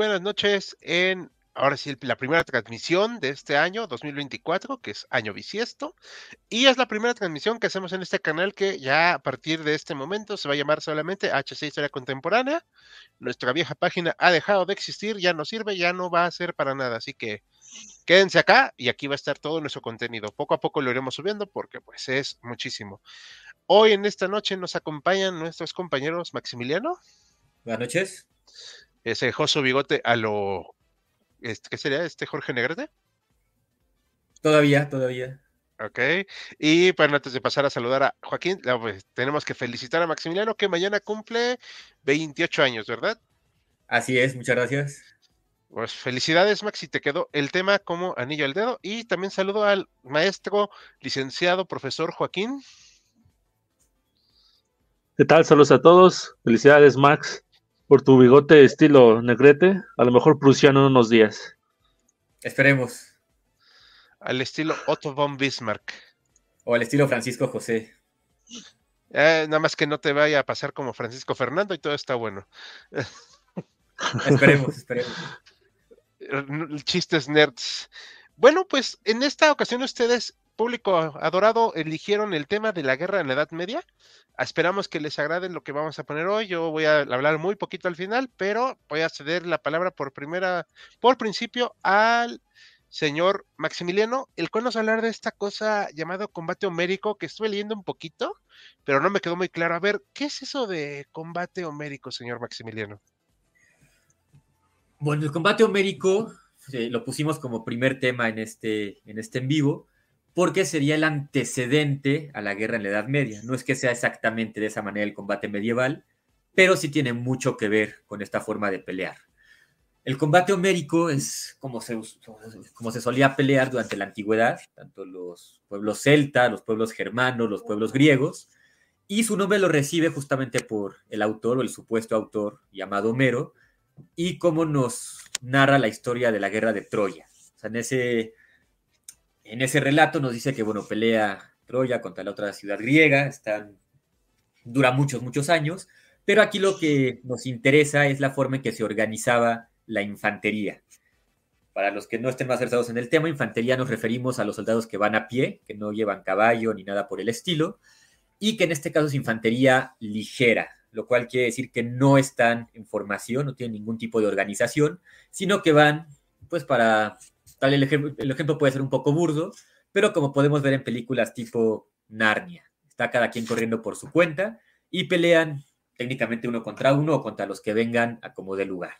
buenas noches en, ahora sí, la primera transmisión de este año 2024, que es año bisiesto, y es la primera transmisión que hacemos en este canal que ya a partir de este momento se va a llamar solamente HC Historia Contemporánea. Nuestra vieja página ha dejado de existir, ya no sirve, ya no va a ser para nada, así que quédense acá y aquí va a estar todo nuestro contenido. Poco a poco lo iremos subiendo porque pues es muchísimo. Hoy en esta noche nos acompañan nuestros compañeros Maximiliano. Buenas noches ese Joso Bigote a lo. Este, ¿Qué sería este Jorge Negrete? Todavía, todavía. Ok. Y bueno, antes de pasar a saludar a Joaquín, pues, tenemos que felicitar a Maximiliano que mañana cumple 28 años, ¿verdad? Así es, muchas gracias. Pues felicidades, Maxi, te quedó el tema como anillo al dedo. Y también saludo al maestro, licenciado, profesor Joaquín. ¿Qué tal? Saludos a todos. Felicidades, Max por tu bigote estilo negrete, a lo mejor prusiano en unos días. Esperemos. Al estilo Otto von Bismarck. O al estilo Francisco José. Eh, nada más que no te vaya a pasar como Francisco Fernando y todo está bueno. esperemos, esperemos. Chistes nerds. Bueno, pues en esta ocasión ustedes, público adorado, eligieron el tema de la guerra en la Edad Media. Esperamos que les agrade lo que vamos a poner hoy. Yo voy a hablar muy poquito al final, pero voy a ceder la palabra por primera, por principio, al señor Maximiliano, el cual nos va a hablar de esta cosa llamada combate homérico, que estuve leyendo un poquito, pero no me quedó muy claro. A ver, ¿qué es eso de combate homérico, señor Maximiliano? Bueno, el combate homérico eh, lo pusimos como primer tema en este, en este en vivo, porque sería el antecedente a la guerra en la Edad Media. No es que sea exactamente de esa manera el combate medieval, pero sí tiene mucho que ver con esta forma de pelear. El combate homérico es como se, solía pelear durante la antigüedad, tanto los pueblos celtas, los pueblos germanos, los pueblos griegos, y su nombre lo recibe justamente por el autor o el supuesto autor llamado Homero, y cómo nos narra la historia de la guerra de Troya. O sea, en ese en ese relato nos dice que, bueno, pelea Troya contra la otra ciudad griega, dura muchos, muchos años, pero aquí lo que nos interesa es la forma en que se organizaba la infantería. Para los que no estén más versados en el tema, infantería nos referimos a los soldados que van a pie, que no llevan caballo ni nada por el estilo, y que en este caso es infantería ligera, lo cual quiere decir que no están en formación, no tienen ningún tipo de organización, sino que van pues para el, ejemplo, puede ser un poco burdo, pero como podemos ver en películas tipo Narnia, está cada quien corriendo por su cuenta y pelean técnicamente uno contra uno o contra los que vengan a como de lugar.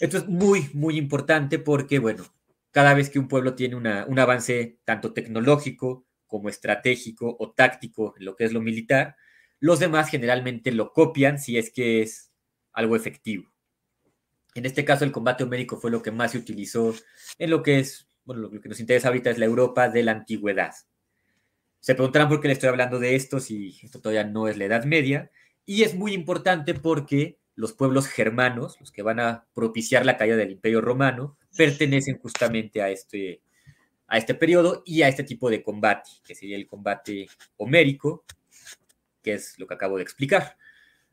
Esto es muy, muy importante porque, bueno, cada vez que un pueblo tiene un avance tanto tecnológico como estratégico o táctico en lo que es lo militar, los demás generalmente lo copian si es que es algo efectivo. En este caso, el combate homérico fue lo que más se utilizó en lo que es, bueno, lo que nos interesa ahorita es la Europa de la antigüedad. Se preguntarán por qué le estoy hablando de esto si esto todavía no es la Edad Media. Y es muy importante porque los pueblos germanos, los que van a propiciar la caída del Imperio Romano, pertenecen justamente a este, a este periodo y a este tipo de combate, que sería el combate homérico, que es lo que acabo de explicar.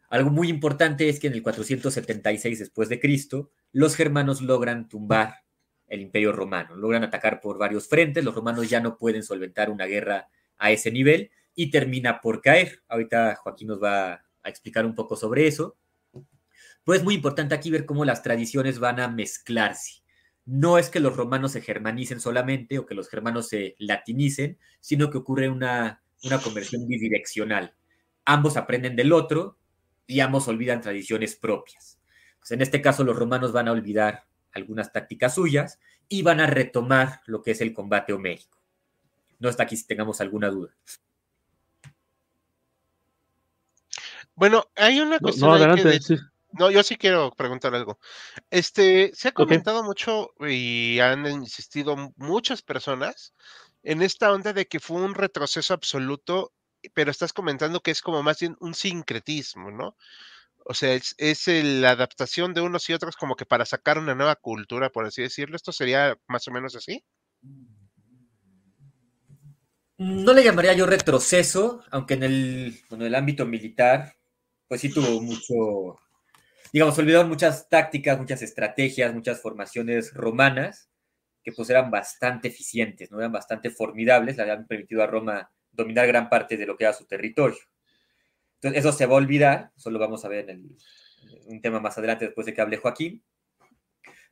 Algo muy importante es que en el 476 después de Cristo, los germanos logran tumbar el imperio romano, logran atacar por varios frentes, los romanos ya no pueden solventar una guerra a ese nivel y termina por caer. Ahorita Joaquín nos va a explicar un poco sobre eso. Pues es muy importante aquí ver cómo las tradiciones van a mezclarse. No es que los romanos se germanicen solamente o que los germanos se latinicen, sino que ocurre una, una conversión bidireccional. Ambos aprenden del otro y ambos olvidan tradiciones propias. Pues en este caso los romanos van a olvidar algunas tácticas suyas y van a retomar lo que es el combate homérico. No está aquí si tengamos alguna duda. Bueno, hay una cuestión. No, adelante, no, yo sí quiero preguntar algo. Este, se ha comentado mucho y han insistido muchas personas en esta onda de que fue un retroceso absoluto pero estás comentando que es como más bien un sincretismo, ¿no? O sea, es, la adaptación de unos y otros como que para sacar una nueva cultura, por así decirlo. ¿Esto sería más o menos así? No le llamaría yo retroceso, aunque en el, el ámbito militar, pues sí tuvo mucho, digamos, olvidaron muchas tácticas, muchas estrategias, muchas formaciones romanas que pues eran bastante eficientes, ¿no? eran bastante formidables, le habían permitido a Roma dominar gran parte de lo que era su territorio. Entonces, eso se va a olvidar, eso lo vamos a ver en un tema más adelante después de que hable Joaquín.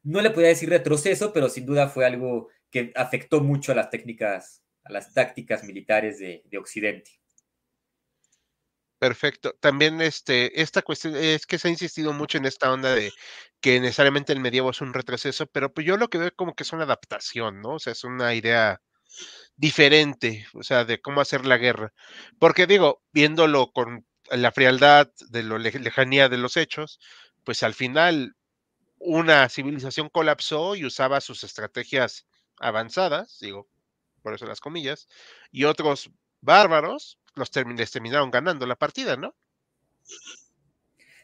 No le podía decir retroceso, pero sin duda fue algo que afectó mucho a las técnicas, a las tácticas militares de, de Occidente. Perfecto. También este, esta cuestión es que se ha insistido mucho en esta onda de que necesariamente el medievo es un retroceso, pero pues yo lo que veo como que es una adaptación, ¿no? O sea, es una idea diferente, o sea, de cómo hacer la guerra. Porque digo, viéndolo con la frialdad de la lejanía de los hechos, pues al final una civilización colapsó y usaba sus estrategias avanzadas, digo, por eso las comillas, y otros bárbaros los terminaron ganando la partida, ¿no?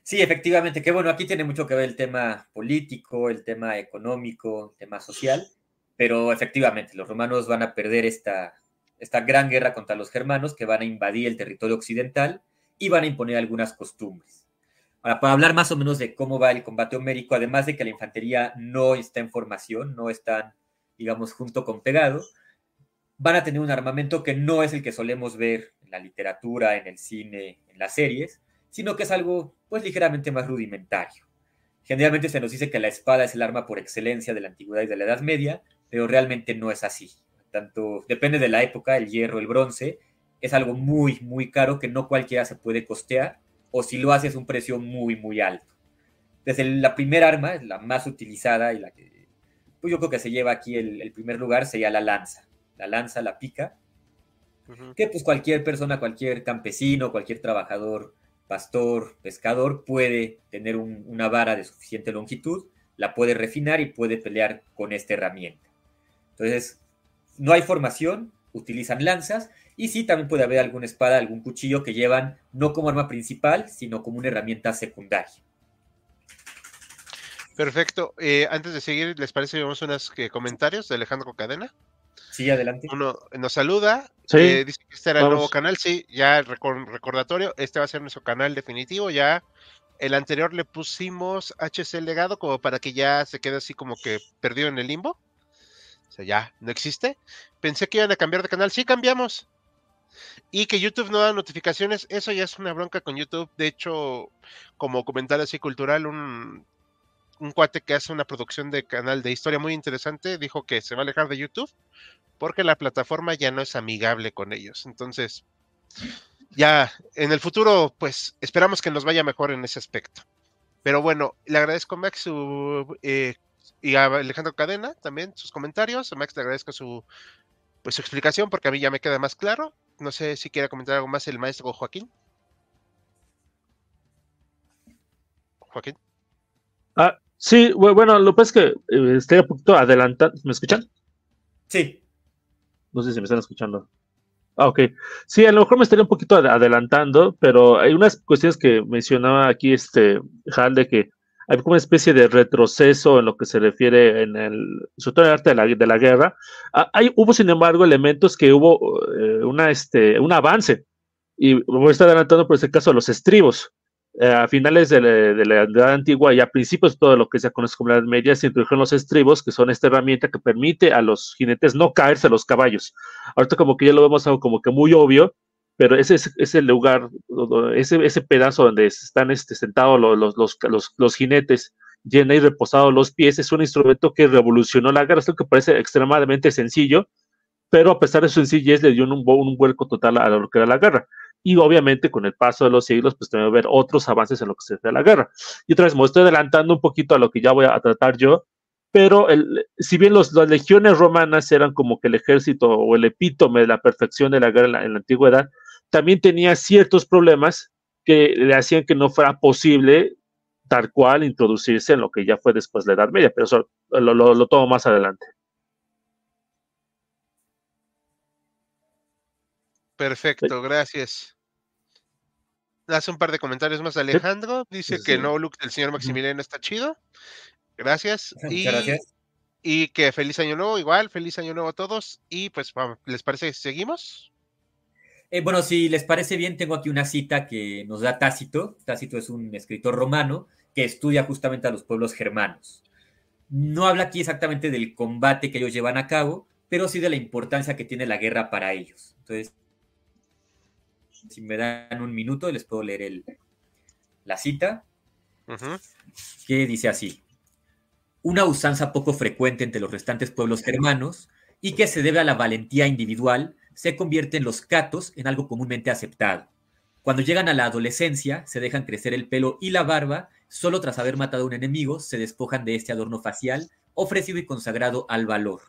Sí, efectivamente, que bueno, aquí tiene mucho que ver el tema político, el tema económico, el tema social, pero efectivamente los romanos van a perder esta, esta gran guerra contra los germanos que van a invadir el territorio occidental y van a imponer algunas costumbres. Ahora, para hablar más o menos de cómo va el combate homérico, además de que la infantería no está en formación, no están, digamos, junto con pegado, van a tener un armamento que no es el que solemos ver en la literatura, en el cine, en las series, sino que es algo pues ligeramente más rudimentario. Generalmente se nos dice que la espada es el arma por excelencia de la antigüedad y de la Edad Media, pero realmente no es así. Tanto depende de la época, el hierro, el bronce, es algo muy, muy caro que no cualquiera se puede costear, o si lo hace es un precio muy, muy alto. Desde la primera arma, la más utilizada y la que pues yo creo que se lleva aquí el, el primer lugar, sería la lanza la lanza, la pica, que pues cualquier persona, cualquier campesino, cualquier trabajador, pastor, pescador, puede tener una vara de suficiente longitud, la puede refinar y puede pelear con esta herramienta. Entonces, no hay formación, utilizan lanzas y sí, también puede haber alguna espada, algún cuchillo que llevan no como arma principal, sino como una herramienta secundaria. Perfecto. Eh, antes de seguir, ¿les parece vemos unos eh, comentarios de Alejandro Cadena? Sí, adelante. Uno nos saluda, eh, dice que este era el nuevo canal, sí, ya recordatorio, este va a ser nuestro canal definitivo, ya el anterior le pusimos HC legado como para que ya se quede así como que perdido en el limbo. O sea, ya no existe. Pensé que iban a cambiar de canal, sí cambiamos. Y que YouTube no da notificaciones, eso ya es una bronca con YouTube. De hecho, como comentario así cultural, un, un cuate que hace una producción de canal de historia muy interesante dijo que se va a alejar de YouTube porque la plataforma ya no es amigable con ellos. Entonces, ya en el futuro, pues esperamos que nos vaya mejor en ese aspecto. Pero bueno, le agradezco Max su, eh, y a Alejandro Cadena también sus comentarios. A Max le agradezco su, pues, su explicación porque a mí ya me queda más claro. No sé si quiere comentar algo más el maestro Joaquín. Joaquín. Ah, sí, bueno, lo que pasa es que eh, estoy un poquito adelantado. ¿Me escuchan? Sí. No sé si me están escuchando. Ah, ok. Sí, a lo mejor me estaría un poquito adelantando, pero hay unas cuestiones que mencionaba aquí este Hal de que hay como una especie de retroceso en lo que se refiere en el, sobre todo en arte de la, de la guerra. Ah, hay, hubo, sin embargo, elementos que hubo eh, una, este, un avance. Y voy a estar adelantando por este caso a los estribos. Eh, a finales de la, Edad Antigua y a principios de todo lo que se conoce como la Edad Media, se introdujeron los estribos, que son esta herramienta que permite a los jinetes no caerse a los caballos. Ahorita como que ya lo vemos como que muy obvio, pero ese es, el lugar, ese, ese pedazo donde están este, sentados los, los, los, los jinetes, llena y reposados los pies, es un instrumento que revolucionó la guerra, esto que parece extremadamente sencillo, pero a pesar de su sencillez le dio un, un vuelco total a lo que era la guerra y obviamente con el paso de los siglos, pues también va a haber otros avances en lo que se refiere la guerra. Y otra vez me estoy adelantando un poquito a lo que ya voy a tratar yo, pero el, si bien los, las legiones romanas eran como que el ejército o el epítome de la perfección de la guerra en la, antigüedad, también tenía ciertos problemas que le hacían que no fuera posible tal cual introducirse en lo que ya fue después de la Edad Media, pero eso lo, lo, lo tomo más adelante. Perfecto, gracias. Hace un par de comentarios más Alejandro. Dice que no look del señor Maximiliano está chido. Gracias. Y, gracias. Y que feliz año nuevo, igual, feliz año nuevo a todos. Y pues, ¿les parece que seguimos? Eh, bueno, si les parece bien, tengo aquí una cita que nos da Tácito. Tácito es un escritor romano que estudia justamente a los pueblos germanos. No habla aquí exactamente del combate que ellos llevan a cabo, pero sí de la importancia que tiene la guerra para ellos. Entonces, si me dan un minuto, les puedo leer el, la cita, que dice así. Una usanza poco frecuente entre los restantes pueblos germanos y que se debe a la valentía individual, se convierte en los catos en algo comúnmente aceptado. Cuando llegan a la adolescencia, se dejan crecer el pelo y la barba, solo tras haber matado a un enemigo, se despojan de este adorno facial, ofrecido y consagrado al valor.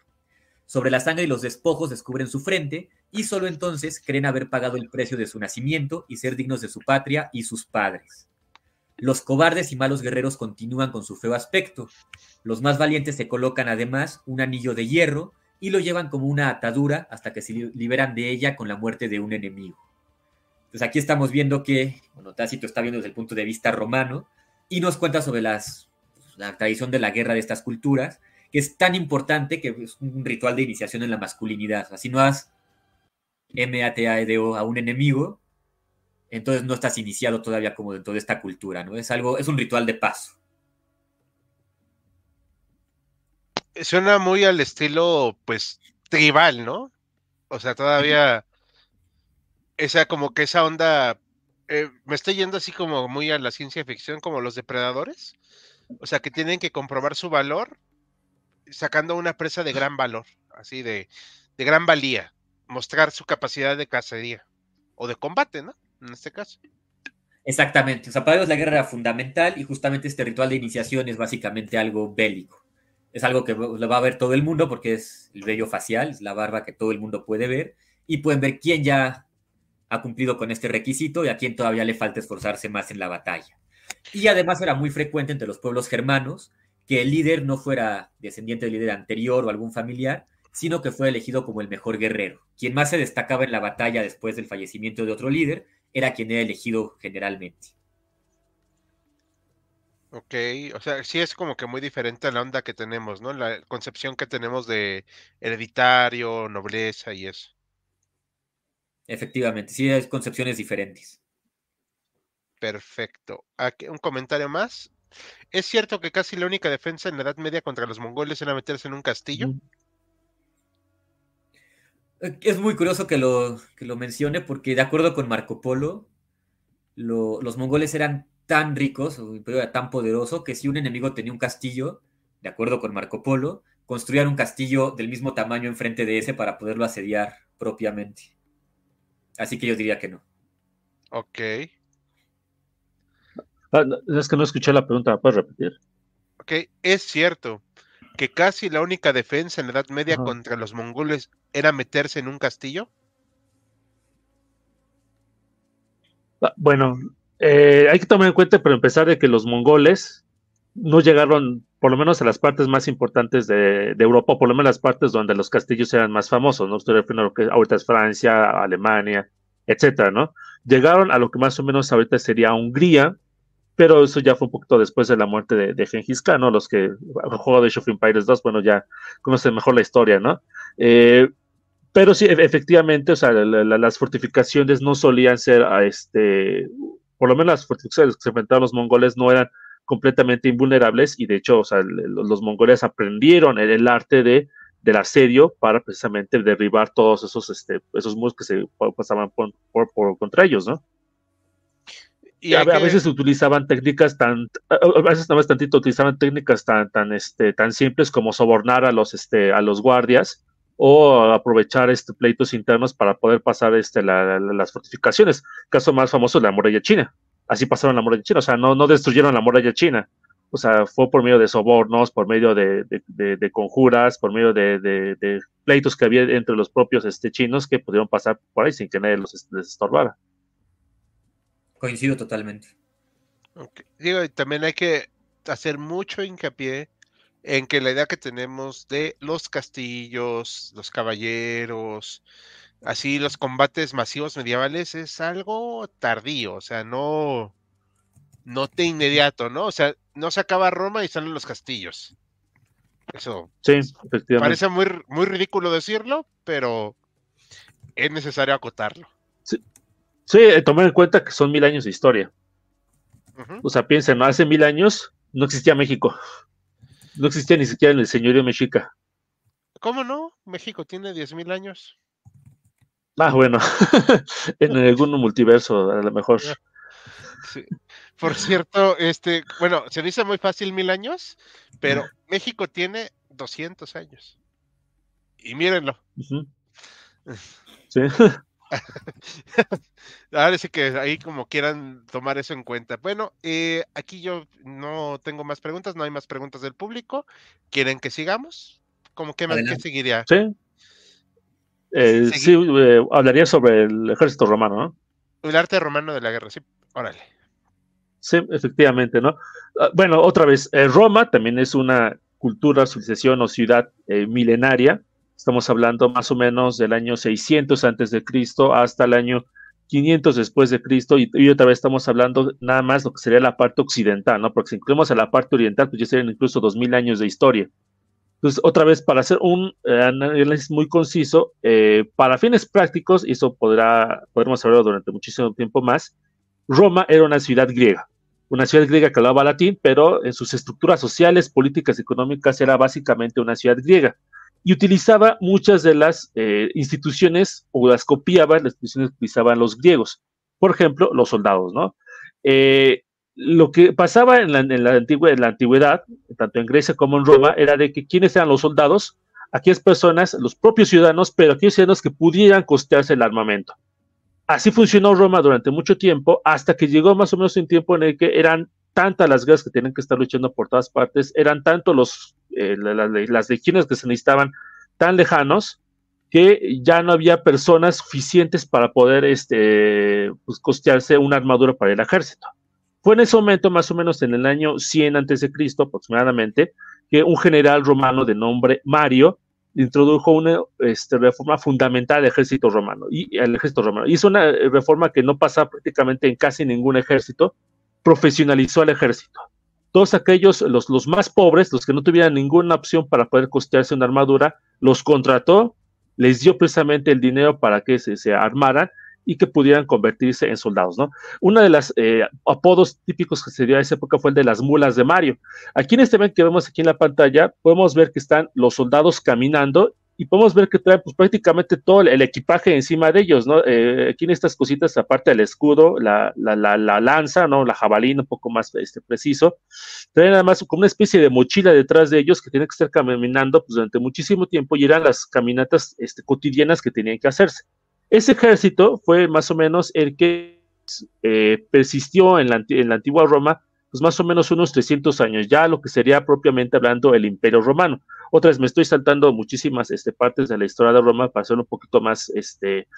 Sobre la sangre y los despojos descubren su frente, y solo entonces creen haber pagado el precio de su nacimiento y ser dignos de su patria y sus padres. Los cobardes y malos guerreros continúan con su feo aspecto. Los más valientes se colocan además un anillo de hierro y lo llevan como una atadura hasta que se liberan de ella con la muerte de un enemigo. Entonces aquí estamos viendo que, bueno, Tácito está viendo desde el punto de vista romano y nos cuenta sobre las, la tradición de la guerra de estas culturas, que es tan importante que es un ritual de iniciación en la masculinidad. Así no has MATAEDO a un enemigo, entonces no estás iniciado todavía como dentro de esta cultura, ¿no? Es algo, es un ritual de paso. Suena muy al estilo, pues, tribal, ¿no? O sea, todavía esa como que esa onda eh, me estoy yendo así como muy a la ciencia ficción, como los depredadores. O sea, que tienen que comprobar su valor sacando una presa de gran valor, así de, de gran valía, mostrar su capacidad de cacería o de combate, ¿no? en este caso. Exactamente, o sea, para ellos la guerra era fundamental y justamente este ritual de iniciación es básicamente algo bélico. Es algo que va a ver todo el mundo porque es el vello facial, es la barba que todo el mundo puede ver y pueden ver quién ya ha cumplido con este requisito y a quién todavía le falta esforzarse más en la batalla. Y además era muy frecuente entre los pueblos germanos que el líder no fuera descendiente del líder anterior o algún familiar, sino que fue elegido como el mejor guerrero. Quien más se destacaba en la batalla después del fallecimiento de otro líder era quien era elegido generalmente. Ok, o sea, sí es como que muy diferente a la onda que tenemos, ¿no? La concepción que tenemos de hereditario, nobleza y eso. Efectivamente, sí hay concepciones diferentes. Perfecto. Aquí, un comentario más. ¿Es cierto que casi la única defensa en la Edad Media contra los mongoles era meterse en un castillo? Es muy curioso que lo, que lo mencione porque de acuerdo con Marco Polo, los mongoles eran tan ricos, o era tan poderoso, que si un enemigo tenía un castillo, de acuerdo con Marco Polo, construían un castillo del mismo tamaño enfrente de ese para poderlo asediar propiamente. Así que yo diría que no. Ok. Ah, es que no escuché la pregunta, ¿puedes repetir? Ok, es cierto que casi la única defensa en la Edad Media contra los mongoles era meterse en un castillo? Ah, bueno, eh, hay que tomar en cuenta, pero empezar, de que los mongoles no llegaron, por lo menos a las partes más importantes de, Europa, por lo menos las partes donde los castillos eran más famosos, ¿no? Estoy refiriendo a lo que ahorita es Francia, Alemania, etcétera, ¿no? Llegaron a lo que más o menos ahorita sería Hungría, pero eso ya fue un poquito después de la muerte de, de Gengis Khan, ¿no? Los que juego de of Empires 2, bueno, ya conocen mejor la historia, ¿no? Eh, pero sí, e-, efectivamente, o sea, las fortificaciones no solían ser, este, por lo menos las fortificaciones que se enfrentaban los mongoles no eran completamente invulnerables y de hecho, o sea, los, mongoles aprendieron el, arte de, del asedio para precisamente derribar todos esos, este, esos muros que se pasaban por, por contra ellos, ¿no? Y a, veces utilizaban técnicas tan, a veces nada más tantito utilizaban técnicas tan, tan, este, tan simples como sobornar a los, este, a los guardias o aprovechar este, pleitos internos para poder pasar este, las fortificaciones. caso más famoso es la muralla china. Así pasaron la muralla china, o sea, no, no destruyeron la muralla china. O sea, fue por medio de sobornos, por medio de, de, conjuras, por medio de, pleitos que había entre los propios este, chinos que pudieron pasar por ahí sin que nadie los les estorbara. Coincido totalmente. Digo, también hay que hacer mucho hincapié en que la idea que tenemos de los castillos, los caballeros, así los combates masivos medievales es algo tardío, o sea, no, no de inmediato, ¿no? O sea, no se acaba Roma y salen los castillos. Eso sí, efectivamente. parece muy, muy ridículo decirlo, pero es necesario acotarlo. Sí, Sí, eh, tomar en cuenta que son mil años de historia. O sea, piensen, ¿no? hace mil años no existía México. No existía ni siquiera el señorío mexica. ¿Cómo no? México tiene diez mil años. Ah, bueno, en algún multiverso, a lo mejor. Sí. Por cierto, este, bueno, se dice muy fácil mil años, pero México tiene 200 años. Y mírenlo. Sí. Ahora sí que ahí como quieran tomar eso en cuenta. Bueno, eh, aquí yo no tengo más preguntas, no hay más preguntas del público. ¿Quieren que sigamos? ¿Cómo que, ¿qué seguiría? Sí. Eh, sí, eh, hablaría sobre el ejército romano, ¿no? El arte romano de la guerra, sí. Órale. Sí, efectivamente, ¿no? Ah, bueno, otra vez, Roma también es una cultura, civilización o ciudad milenaria Estamos hablando más o menos del año 600 antes de Cristo hasta el año 500 después de Cristo y, otra vez estamos hablando nada más lo que sería la parte occidental, ¿no? Porque si incluimos a la parte oriental, pues ya serían incluso 2000 años de historia. Entonces, otra vez, para hacer un eh, análisis muy conciso, eh, para fines prácticos, y eso podrá, podremos hablar durante muchísimo tiempo más, Roma era una ciudad griega, una ciudad griega que hablaba latín, pero en sus estructuras sociales, políticas, económicas era básicamente una ciudad griega y utilizaba muchas de las eh, instituciones o las copiaba, las instituciones que utilizaban los griegos. Por ejemplo, los soldados, ¿no? Eh, lo que pasaba en la, la en la antigüedad, tanto en Grecia como en Roma, era de que quiénes eran los soldados, aquellas personas, los propios ciudadanos, pero aquellos ciudadanos que pudieran costearse el armamento. Así funcionó Roma durante mucho tiempo, hasta que llegó más o menos un tiempo en el que eran tantas las guerras que tienen que estar luchando por todas partes, eran tanto los, eh, las legiones que se necesitaban tan lejanos que ya no había personas suficientes para poder este, pues, costearse una armadura para el ejército. Fue en ese momento, más o menos en el año 100 antes de Cristo aproximadamente, que un general romano de nombre Mario introdujo una este, reforma fundamental al ejército romano y al ejército romano. Hizo una reforma que no pasa prácticamente en casi ningún ejército, profesionalizó al ejército. Todos aquellos, los, más pobres, los que no tuvieran ninguna opción para poder costearse una armadura, los contrató, les dio precisamente el dinero para que se, se armaran y que pudieran convertirse en soldados, ¿no? Uno de los eh, apodos típicos que se dio a esa época fue el de las mulas de Mario. Aquí en este evento que vemos aquí en la pantalla, podemos ver que están los soldados caminando y podemos ver que traen pues, prácticamente todo el, equipaje encima de ellos, ¿no? Eh, aquí en estas cositas, aparte del escudo, la, la, la, lanza, ¿no? La jabalina, un poco más este, preciso, traen además como una especie de mochila detrás de ellos que tienen que estar caminando pues, durante muchísimo tiempo y eran las caminatas este, cotidianas que tenían que hacerse. Ese ejército fue más o menos el que eh, persistió en la, en la antigua Roma pues más o menos unos 300 años, ya lo que sería propiamente hablando el Imperio Romano. Otra vez me estoy saltando muchísimas este, partes de la historia de Roma para hacer un poquito más este,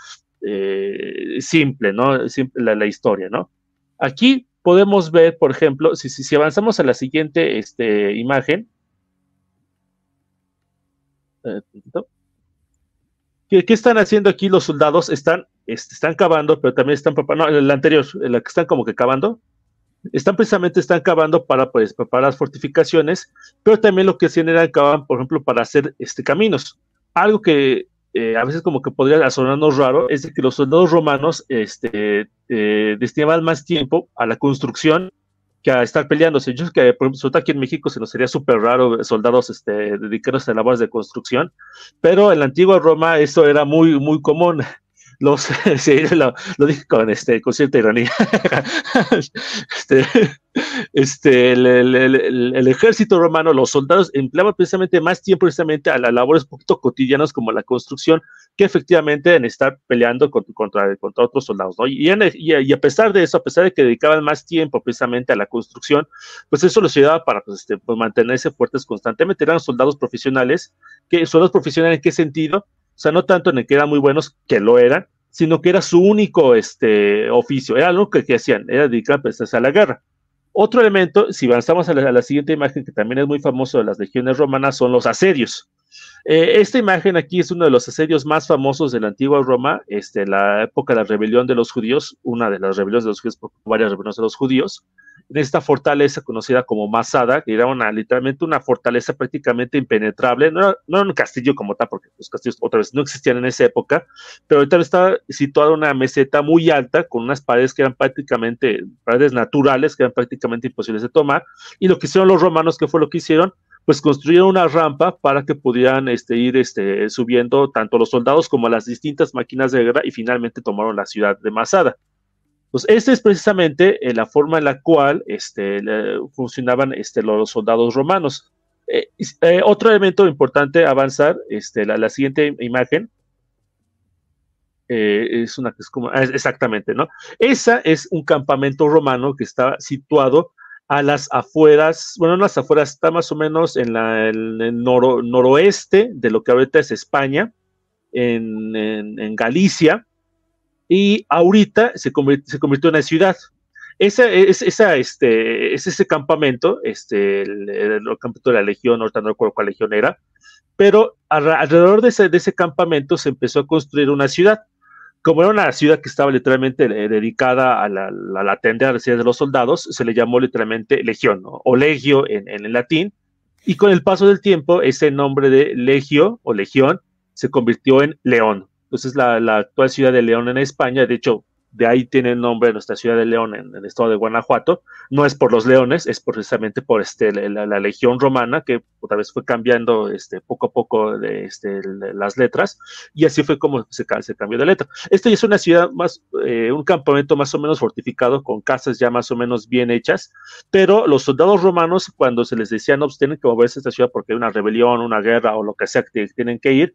eh, simple, ¿no? Simple la, historia, ¿no? Aquí podemos ver, por ejemplo, si, si, avanzamos a la siguiente este, imagen. ¿Qué, ¿Qué, están haciendo aquí los soldados? Están, este, están cavando, pero también están no, el anterior, la que están como que cavando, están precisamente están cavando para pues, preparar fortificaciones, pero también lo que hacían era cavar, por ejemplo, para hacer este, caminos. Algo que eh, a veces como que podría sonarnos raro es que los soldados romanos este, eh, destinaban más tiempo a la construcción que a estar peleándose. Yo que, por ejemplo, aquí en México se nos sería súper raro soldados este, a labores de construcción, pero en la antigua Roma eso era muy, muy común los, lo, dije con, este, con cierta ironía. este, este, el, ejército romano, los soldados empleaban precisamente más tiempo precisamente a las labores cotidianas como la construcción que efectivamente en estar peleando contra, contra, otros soldados. Y, a pesar de eso, a pesar de que dedicaban más tiempo precisamente a la construcción, pues eso los ayudaba para pues, este, pues mantenerse fuertes constantemente. Eran soldados profesionales. que ¿Soldados profesionales en qué sentido? O sea, no tanto en el que eran muy buenos, que lo eran, sino que era su único este, oficio, era lo que, hacían, era dedicarse a la guerra. Otro elemento, si avanzamos a la, siguiente imagen, que también es muy famoso de las legiones romanas, son los asedios. Eh, esta imagen aquí es uno de los asedios más famosos de la antigua Roma, este, la época de la rebelión de los judíos, una de las rebeliones de los judíos, varias rebeliones de los judíos, en esta fortaleza conocida como Masada, que era una, literalmente una fortaleza prácticamente impenetrable, no era, un castillo como tal, porque los castillos otra vez no existían en esa época, pero ahorita estaba situada una meseta muy alta, con unas paredes que eran prácticamente, paredes naturales, que eran prácticamente imposibles de tomar, y lo que hicieron los romanos, que fue lo que hicieron, pues construyeron una rampa para que pudieran este, ir este, subiendo tanto los soldados como las distintas máquinas de guerra y finalmente tomaron la ciudad de Masada. Pues esta es precisamente eh, la forma en la cual este, funcionaban este, los soldados romanos. Eh, eh, otro elemento importante avanzar, este, la, siguiente imagen, es una que es como, exactamente, ¿no? Esa es un campamento romano que estaba situado a las afueras, bueno, en las afueras está más o menos en, el noroeste de lo que ahorita es España, en, Galicia, y ahorita se, se convirtió en una ciudad. Esa, es, este, es ese campamento, este, el, campamento de la Legión, ahorita no recuerdo cuál legión era, pero alrededor de ese, campamento se empezó a construir una ciudad como era una ciudad que estaba literalmente eh, dedicada a la, a la de los soldados, se le llamó literalmente Legión, o Legio en, el latín, y con el paso del tiempo, ese nombre de Legio o Legión se convirtió en León. Entonces, la, la actual ciudad de León en España, de hecho, de ahí tiene el nombre nuestra ciudad de León en, el estado de Guanajuato. No es por los leones, es precisamente por este, la, legión romana que otra vez fue cambiando este, poco a poco de, este, las letras y así fue como se, cambió de letra. Esta es una ciudad más, eh, un campamento más o menos fortificado con casas ya más o menos bien hechas, pero los soldados romanos cuando se les decía no, pues tienen que moverse a esta ciudad porque hay una rebelión, una guerra o lo que sea que tienen que ir,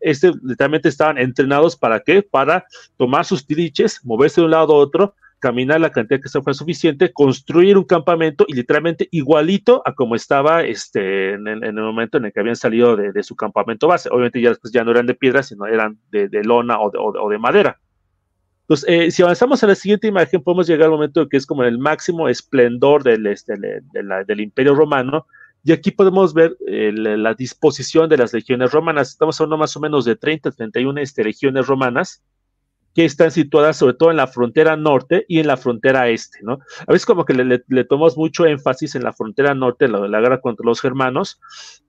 este, literalmente estaban entrenados para qué? Para tomar sus tiriches, moverse de un lado a otro, caminar la cantidad que se fue suficiente, construir un campamento y literalmente igualito a como estaba este, en, el, momento en el que habían salido de, su campamento base. Obviamente ya, ya no eran de piedra, sino eran de, lona o de, madera. Entonces, eh, si avanzamos a la siguiente imagen, podemos llegar al momento que es como el máximo esplendor del, este, del imperio romano, y aquí podemos ver eh, la, disposición de las legiones romanas. Estamos hablando más o menos de 30, 31 este, legiones romanas que están situadas sobre todo en la frontera norte y en la frontera este, ¿no? A veces como que le, tomamos mucho énfasis en la frontera norte, la, la guerra contra los germanos,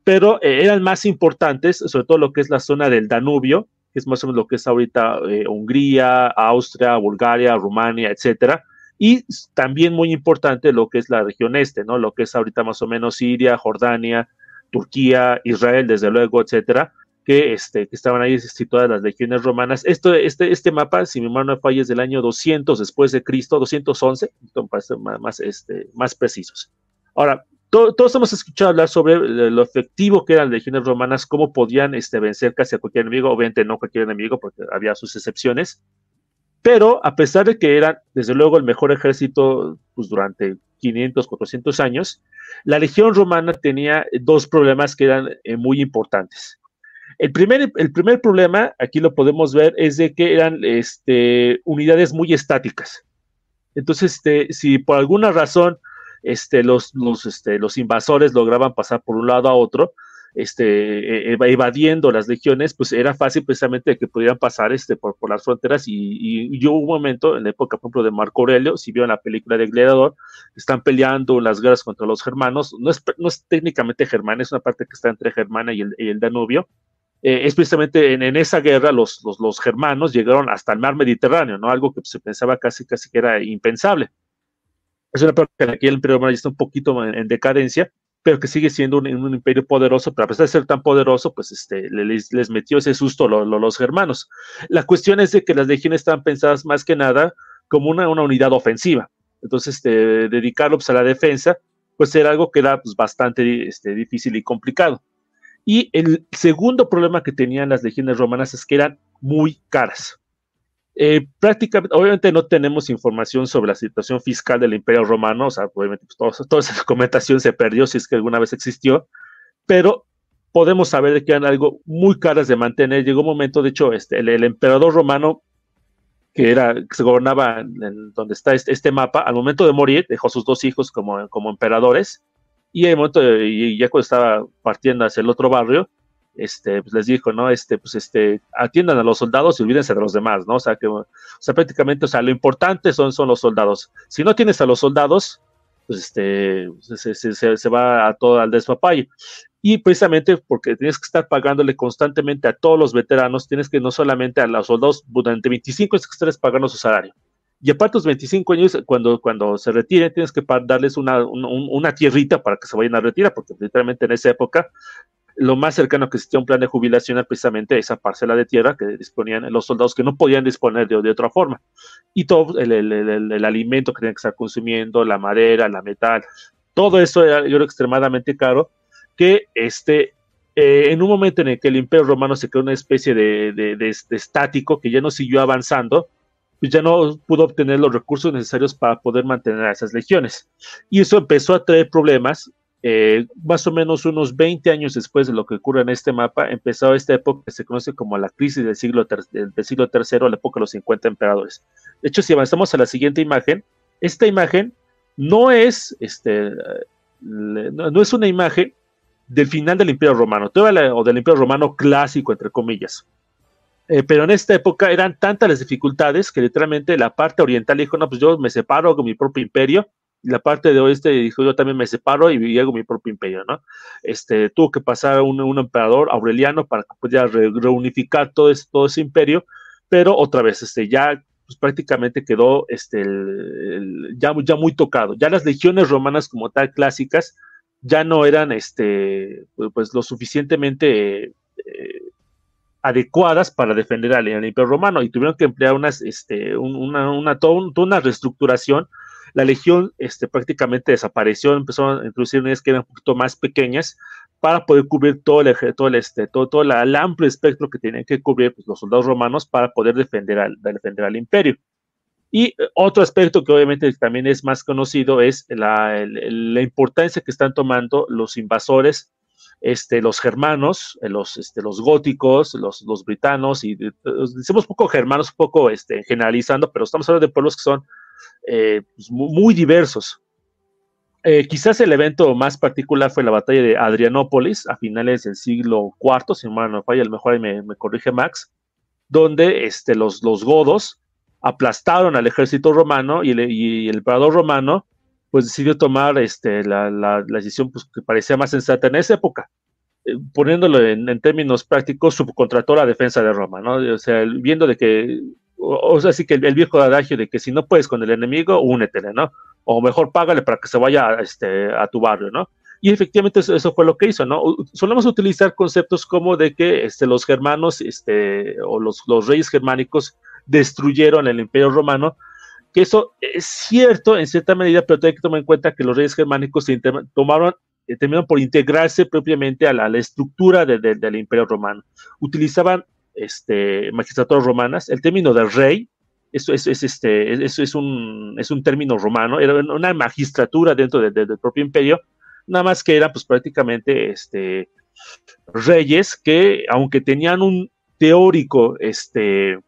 pero eh, eran más importantes, sobre todo lo que es la zona del Danubio, que es más o menos lo que es ahorita eh, Hungría, Austria, Bulgaria, Rumania, etcétera, y también muy importante lo que es la región este, ¿no? Lo que es ahorita más o menos Siria, Jordania, Turquía, Israel, desde luego, etcétera, que, este, que estaban ahí situadas las legiones romanas. Esto, este, este mapa, si mi mano no falla, es del año 200 después de Cristo, 211, para ser más, este, más precisos. Ahora, todos hemos escuchado hablar sobre lo efectivo que eran las legiones romanas, cómo podían este, vencer casi a cualquier enemigo, obviamente no cualquier enemigo, porque había sus excepciones, pero a pesar de que eran, desde luego, el mejor ejército pues, durante 500, 400 años, la legión romana tenía dos problemas que eran eh, muy importantes. El primer, el primer problema, aquí lo podemos ver, es de que eran este, unidades muy estáticas. Entonces, este, si por alguna razón este, los, los, este, los invasores lograban pasar por un lado a otro, este, e, e, evadiendo las legiones, pues era fácil precisamente que pudieran pasar este, por, por las fronteras y, yo hubo un momento, en la época, por ejemplo, de Marco Aurelio, si vieron la película de Gladiador, están peleando las guerras contra los germanos, no es, no es técnicamente germana, es una parte que está entre Germana y el, Danubio, eh, es precisamente en, esa guerra los, los, los, germanos llegaron hasta el mar Mediterráneo, ¿no? Algo que se pensaba casi, casi que era impensable. Es una parte que aquí el imperio romano está un poquito en decadencia, pero que sigue siendo un, imperio poderoso, pero a pesar de ser tan poderoso, pues este, les, les metió ese susto los germanos. La cuestión es de que las legiones estaban pensadas más que nada como una, unidad ofensiva. Entonlos, este, dedicarlos pues, a la defensa, pues era algo que era pues, bastante este, difícil y complicado. Y el segundo problema que tenían las legiones romanas es que eran muy caras. Eh, prácticamente, obviamente no tenemos información sobre la situación fiscal del Imperio Romano, o sea, obviamente pues, toda esa documentación se perdió si es que alguna vez existió, pero podemos saber que eran algo muy caras de mantener. Llegó un momento, de hecho, este, el, emperador romano, que era, que se gobernaba en donde está este, este, mapa, al momento de morir, dejó sus dos hijos como, como emperadores, y, el momento y ya cuando estaba partiendo hacia el otro barrio, este, pues les dijo, ¿no? Este, pues este, atiendan a los soldados y olvídense de los demás, ¿no? O sea, que, o sea, prácticamente, o sea, lo importante son, son los soldados. Si no tienes a los soldados, pues este, se, va a todo al despapalle. Y precisamente porque tienes que estar pagándole constantemente a todos los veteranos, tienes que no solamente a los soldados durante 25 años que estés pagando su salario. Y aparte los 25 años, cuando, cuando se retiren, tienes que darles una, una tierrita para que se vayan a retirar, porque literalmente en esa época lo más cercano que existía un plan de jubilación era precisamente esa parcela de tierra que disponían los soldados que no podían disponer de, otra forma. Y todo el, alimento que tenían que estar consumiendo, la madera, la metal, todo eso era yo creo extremadamente caro, que este, eh, en un momento en el que el imperio romano se quedó una especie de, de, estático, que ya no siguió avanzando, pues ya no pudo obtener los recursos necesarios para poder mantener a esas legiones. Y eso empezó a traer problemas eh, más o menos unos 20 años después de lo que ocurre en este mapa, empezó esta época que se conoce como la crisis del siglo, del la época de los 50 emperadores. De hecho, si avanzamos a la siguiente imagen, esta imagen no es, este, no, es una imagen del final del Imperio Romano, o del Imperio Romano clásico, entre comillas. Eh, pero en esta época eran tantas las dificultades que literalmente la parte oriental dijo, no, pues yo me separo con mi propio imperio la parte de oeste dijo yo también me separo y hago mi propio imperio, ¿no? Este, tuvo que pasar un, un emperador aureliano para que pudiera reunificar todo, ese, todo ese imperio, pero otra vez, este, ya pues, prácticamente quedó este, ya, ya muy tocado. Ya las legiones romanas como tal clásicas ya no eran este, pues, lo suficientemente eh, adecuadas para defender al, imperio romano y tuvieron que emplear unas, este, una, una, toda una reestructuración la legión este, prácticamente desapareció, empezó a introducir unidades que eran un poquito más pequeñas para poder cubrir todo el, todo el, este, todo, todo el amplio espectro que tenían que cubrir pues, los soldados romanos para poder defender al, defender al imperio. Y eh, otro aspecto que obviamente también es más conocido es la, la importancia que están tomando los invasores, este, los germanos, eh, los, este, los góticos, los, los britanos, y eh, decimos poco germanos, poco este, generalizando, pero estamos hablando de pueblos que son eh, pues, muy diversos. Eh, quizás el evento más particular fue la batalla de Adrianópolis a finales del siglo IV, si no me falla, a lo mejor ahí me, corrige Max, donde este, los, los, godos aplastaron al ejército romano y el, el emperador romano pues decidió tomar este, la, decisión pues, que parecía más sensata en esa época, eh, poniéndolo en, términos prácticos, subcontrató la defensa de Roma, ¿no? O sea, viendo de que o, sea, sí que el, viejo adagio de que si no puedes con el enemigo, únetele, ¿no? O mejor págale para que se vaya este, a tu barrio, ¿no? Y efectivamente eso, fue lo que hizo, ¿no? Solemos utilizar conceptos como de que este, los germanos este, o los, los reyes germánicos destruyeron el imperio romano, que eso es cierto en cierta medida, pero hay que tomar en cuenta que los reyes germánicos se tomaron eh, terminaron por integrarse propiamente a la, estructura del imperio romano. Utilizaban este, magistraturas romanas, el término de rey, eso es, este, es, un, es un término romano, era una magistratura dentro del propio imperio, nada más que eran pues prácticamente este, reyes que, aunque tenían un teórico, este,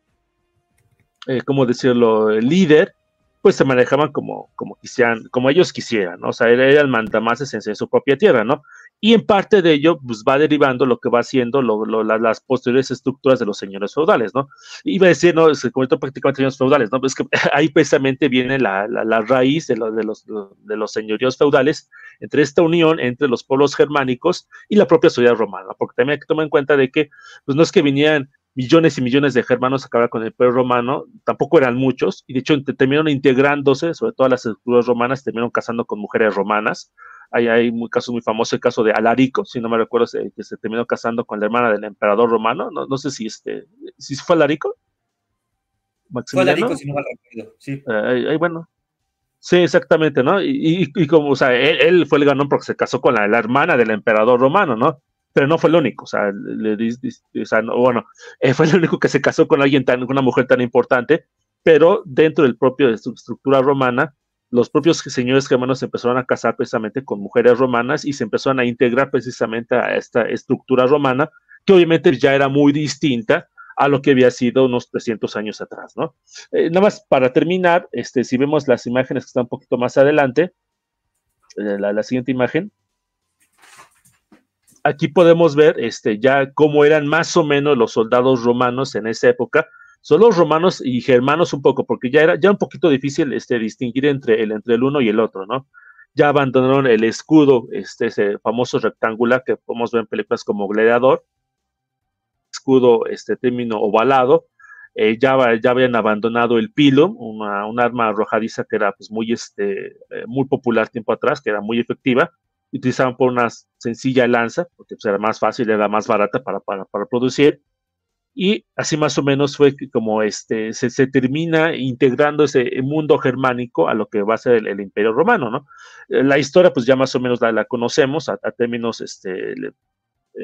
eh, ¿cómo decirlo?, líder, pues se manejaban como, como, quisieran, como ellos quisieran, ¿no? O sea, era el mandamases en su propia tierra, ¿no? Y en parte de ello, pues va derivando lo que va haciendo las posteriores estructuras de los señores feudales, ¿no? Iba a decir, no, se convirtió prácticamente en señores feudales, ¿no? Pues que ahí precisamente viene la, raíz de, de, los, de los señoríos feudales, entre esta unión entre los pueblos germánicos y la propia sociedad romana, porque también hay que tomar en cuenta de que, pues no es que vinieran millones y millones de germanos a acabar con el imperio romano, tampoco eran muchos, y de hecho terminaron integrándose, sobre todo las estructuras romanas, terminaron casando con mujeres romanas, hay, hay muy, casos muy famosos, el caso de Alarico, si no me recuerdo, que se terminó casando con la hermana del emperador romano. No, no sé si este, si fue Alarico. Fue Alarico, si no me recuerdo, sí. Eh, bueno. Sí, exactamente, ¿no? Y, y, como, o sea, él, fue el ganón porque se casó con la, hermana del emperador romano, ¿no? Pero no fue el único, o sea, le, o sea bueno, eh, fue el único que se casó con alguien tan, una mujer tan importante, pero dentro del propio de su estructura romana, los propios señores germanos empezaron a casar precisamente con mujeres romanas y se empezaron a integrar precisamente a esta estructura romana, que obviamente ya era muy distinta a lo que había sido unos 300 años atrás, ¿no? Eh, nada más para terminar, este, si vemos las imágenes que están un poquito más adelante, eh, la, siguiente imagen, aquí podemos ver este, ya cómo eran más o menos los soldados romanos en esa época, son los romanos y germanos un poco, porque ya era ya un poquito difícil este, distinguir entre el, entre el uno y el otro, ¿no? ya abandonaron el escudo, este ese famoso rectangular que podemos ver en películas como Gladiador, escudo, este término ovalado, eh, ya, ya habían abandonado el pilo, una, un arma arrojadiza que era pues, muy, este, eh, muy popular tiempo atrás, que era muy efectiva, utilizaban por una sencilla lanza, porque pues, era más fácil, era más barata para, para producir, y así más o menos fue como este, se, termina integrando ese mundo germánico a lo que va a ser el, imperio romano, ¿no? Eh, la historia pues ya más o menos la, conocemos a, términos este,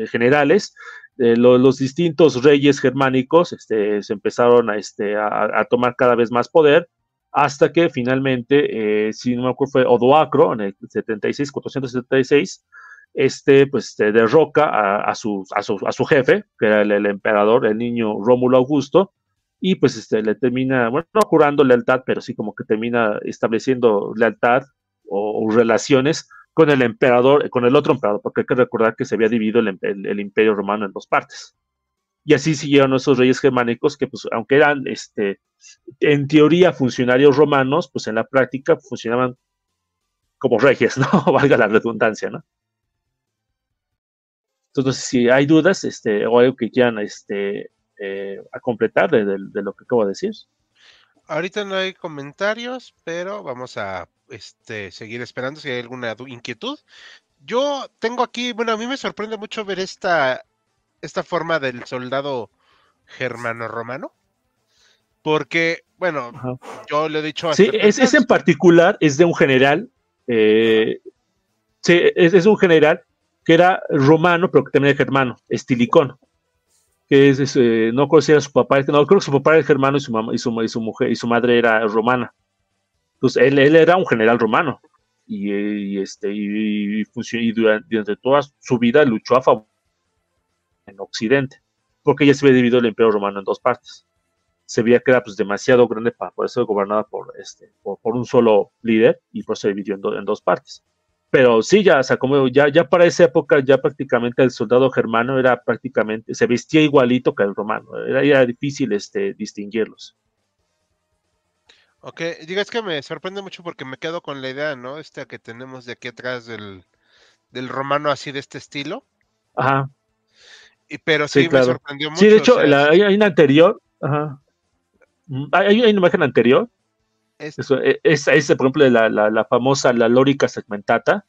generales, eh, lo, los distintos reyes germánicos este, se empezaron a, este, a, tomar cada vez más poder hasta que finalmente, eh, si no me acuerdo, fue Odoacro en el 76, 476, este, pues, este, derroca a, su, a, su, a su jefe, que era el, emperador, el niño Rómulo Augusto, y pues este, le termina, bueno, no jurando lealtad, pero sí como que termina estableciendo lealtad o, o relaciones con el emperador, con el otro emperador, porque hay que recordar que se había dividido el, el, el imperio romano en dos partes. Y así siguieron esos reyes germánicos que, pues, aunque eran, este, en teoría, funcionarios romanos, pues en la práctica funcionaban como reyes, ¿no? Valga la redundancia, ¿no? Entonces, si hay dudas, este, o algo que quieran, este, eh, a completar de, de, de, lo que acabo de decir. Ahorita no hay comentarios, pero vamos a este, seguir esperando si hay alguna inquietud. Yo tengo aquí, bueno, a mí me sorprende mucho ver esta, esta forma del soldado germano-romano. Porque, bueno, Ajá. yo lo he dicho. Sí, es, es, en particular, es de un general. Eh, sí, es, es, un general que era romano, pero que también era germano, estilicón. Que es, es eh, no conocía a su papá, no, creo que su papá era germano y su, mamá, y su, y su mujer y su madre era romana. Entonces, él, él era un general romano y, y este, y, y durante, durante, toda su vida luchó a favor en Occidente, porque ya se había dividido el imperio romano en dos partes. Se veía que era pues, demasiado grande para poder ser gobernada por, este, por, por, un solo líder y por eso se dividió en, do, en, dos partes. Pero sí, ya, o sea, como ya, ya para esa época, ya prácticamente el soldado germano era prácticamente, se vestía igualito que el romano, era, era difícil este, distinguirlos. Ok, diga, es que me sorprende mucho porque me quedo con la idea, ¿no? Esta que tenemos de aquí atrás del, del romano así de este estilo. Ajá. Y, pero sí, sí claro. me sorprendió mucho. Sí, de hecho, o sea, la, hay, una anterior. Ajá. Mm, hay, hay, una imagen anterior. Es, Eso, e, es, es, por ejemplo, la, la, la, famosa, la lórica segmentata,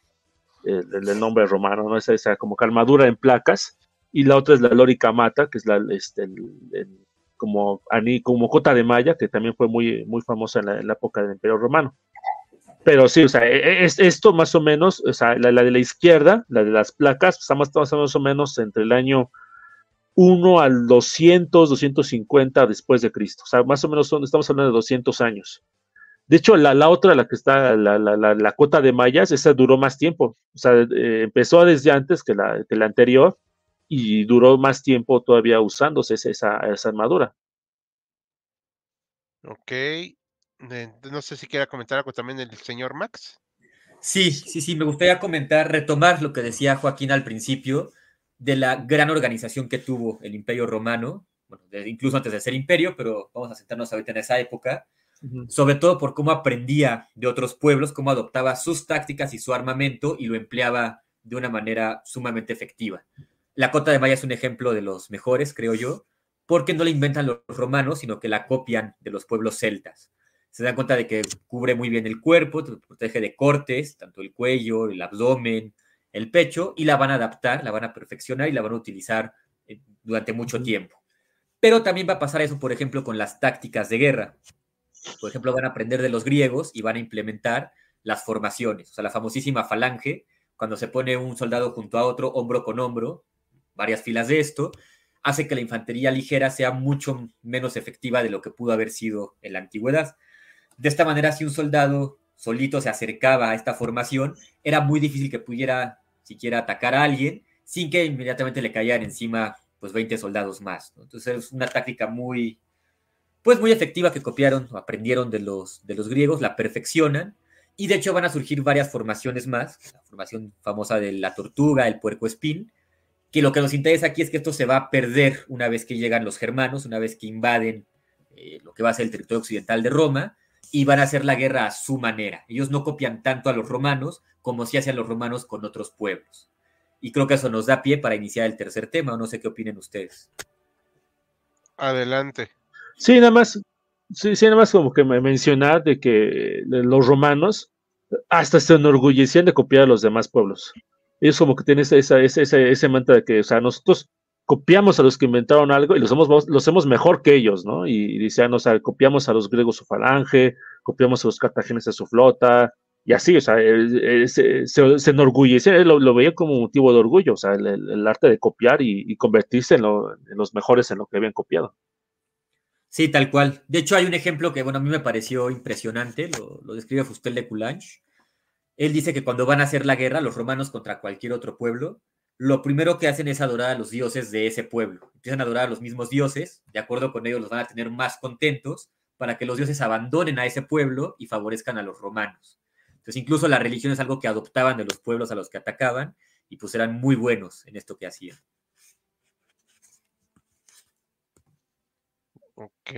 el, el, nombre romano, ¿no? Esa, esa como que armadura en placas. Y la otra es la lórica mata, que es la, este, el, el como, como Cota de Maya, que también fue muy, muy famosa en la, época del Imperio Romano. Pero sí, o sea, e, e, es, esto más o menos, o sea, la, de la izquierda, la de las placas, estamos, más o menos entre el año 1 al 200, 250 después de Cristo. O sea, más o menos estamos hablando de 200 años. De hecho, la, la otra, la que está, la, la, la, cota de mayas, esa duró más tiempo. O sea, eh, empezó desde antes que la, que la anterior y duró más tiempo todavía usándose esa, esa armadura. Ok. No sé si quiera comentar algo también el señor Max. Sí, sí, sí, me gustaría comentar, retomar lo que decía Joaquín al principio de la gran organización que tuvo el Imperio Romano, bueno, incluso antes de ser imperio, pero vamos a sentarnos ahorita en esa época, uh -huh. sobre todo por cómo aprendía de otros pueblos, cómo adoptaba sus tácticas y su armamento y lo empleaba de una manera sumamente efectiva. La cota de malla es un ejemplo de los mejores, creo yo, porque no la inventan los romanos, sino que la copian de los pueblos celtas. Se dan cuenta de que cubre muy bien el cuerpo, te protege de cortes, tanto el cuello, el abdomen, el pecho, y la van a adaptar, la van a perfeccionar y la van a utilizar eh, durante mucho tiempo. Pero también va a pasar eso, por ejemplo, con las tácticas de guerra. Por ejemplo, van a aprender de los griegos y van a implementar las formaciones, o sea, la famosísima falange, cuando se pone un soldado junto a otro, hombro con hombro, varias filas de esto, hace que la infantería ligera sea mucho menos efectiva de lo que pudo haber sido en la antigüedad. De esta manera, si un soldado solito se acercaba a esta formación, era muy difícil que pudiera siquiera atacar a alguien sin que inmediatamente le cayeran encima pues 20 soldados más. ¿no? Entonces es una táctica muy, pues muy efectiva que copiaron o aprendieron de los, de los griegos, la perfeccionan y de hecho van a surgir varias formaciones más, la formación famosa de la tortuga, el puerco espín, que lo que nos interesa aquí es que esto se va a perder una vez que llegan los germanos, una vez que invaden eh, lo que va a ser el territorio occidental de Roma, y van a hacer la guerra a su manera. Ellos no copian tanto a los romanos como si hacían los romanos con otros pueblos. Y creo que eso nos da pie para iniciar el tercer tema, no sé qué opinen ustedes. Adelante. Sí, nada más, sí, nada más como que me mencionar de que los romanos hasta se enorgullecían de copiar a los demás pueblos. Ellos como que tienen esa, esa, ese mantra de que, o sea, nosotros copiamos a los que inventaron algo y los hacemos, los mejor que ellos, ¿no? Y, decían, o sea, copiamos a los griegos su falange, copiamos a los cartagineses su flota, y así, o sea, se, se, enorgullecía, lo, lo, veía como motivo de orgullo, o sea, el, arte de copiar y, convertirse en, los mejores en lo que habían copiado. Sí, tal cual. De hecho, hay un ejemplo que, bueno, a mí me pareció impresionante, lo, describe Fustel de Coulange. Él dice que cuando van a hacer la guerra, los romanos contra cualquier otro pueblo, lo primero que hacen es adorar a los dioses de ese pueblo. Empiezan a adorar a los mismos dioses, de acuerdo con ellos los van a tener más contentos para que los dioses abandonen a ese pueblo y favorezcan a los romanos. Entonces incluso la religión es algo que adoptaban de los pueblos a los que atacaban y pues eran muy buenos en esto que hacían. Ok.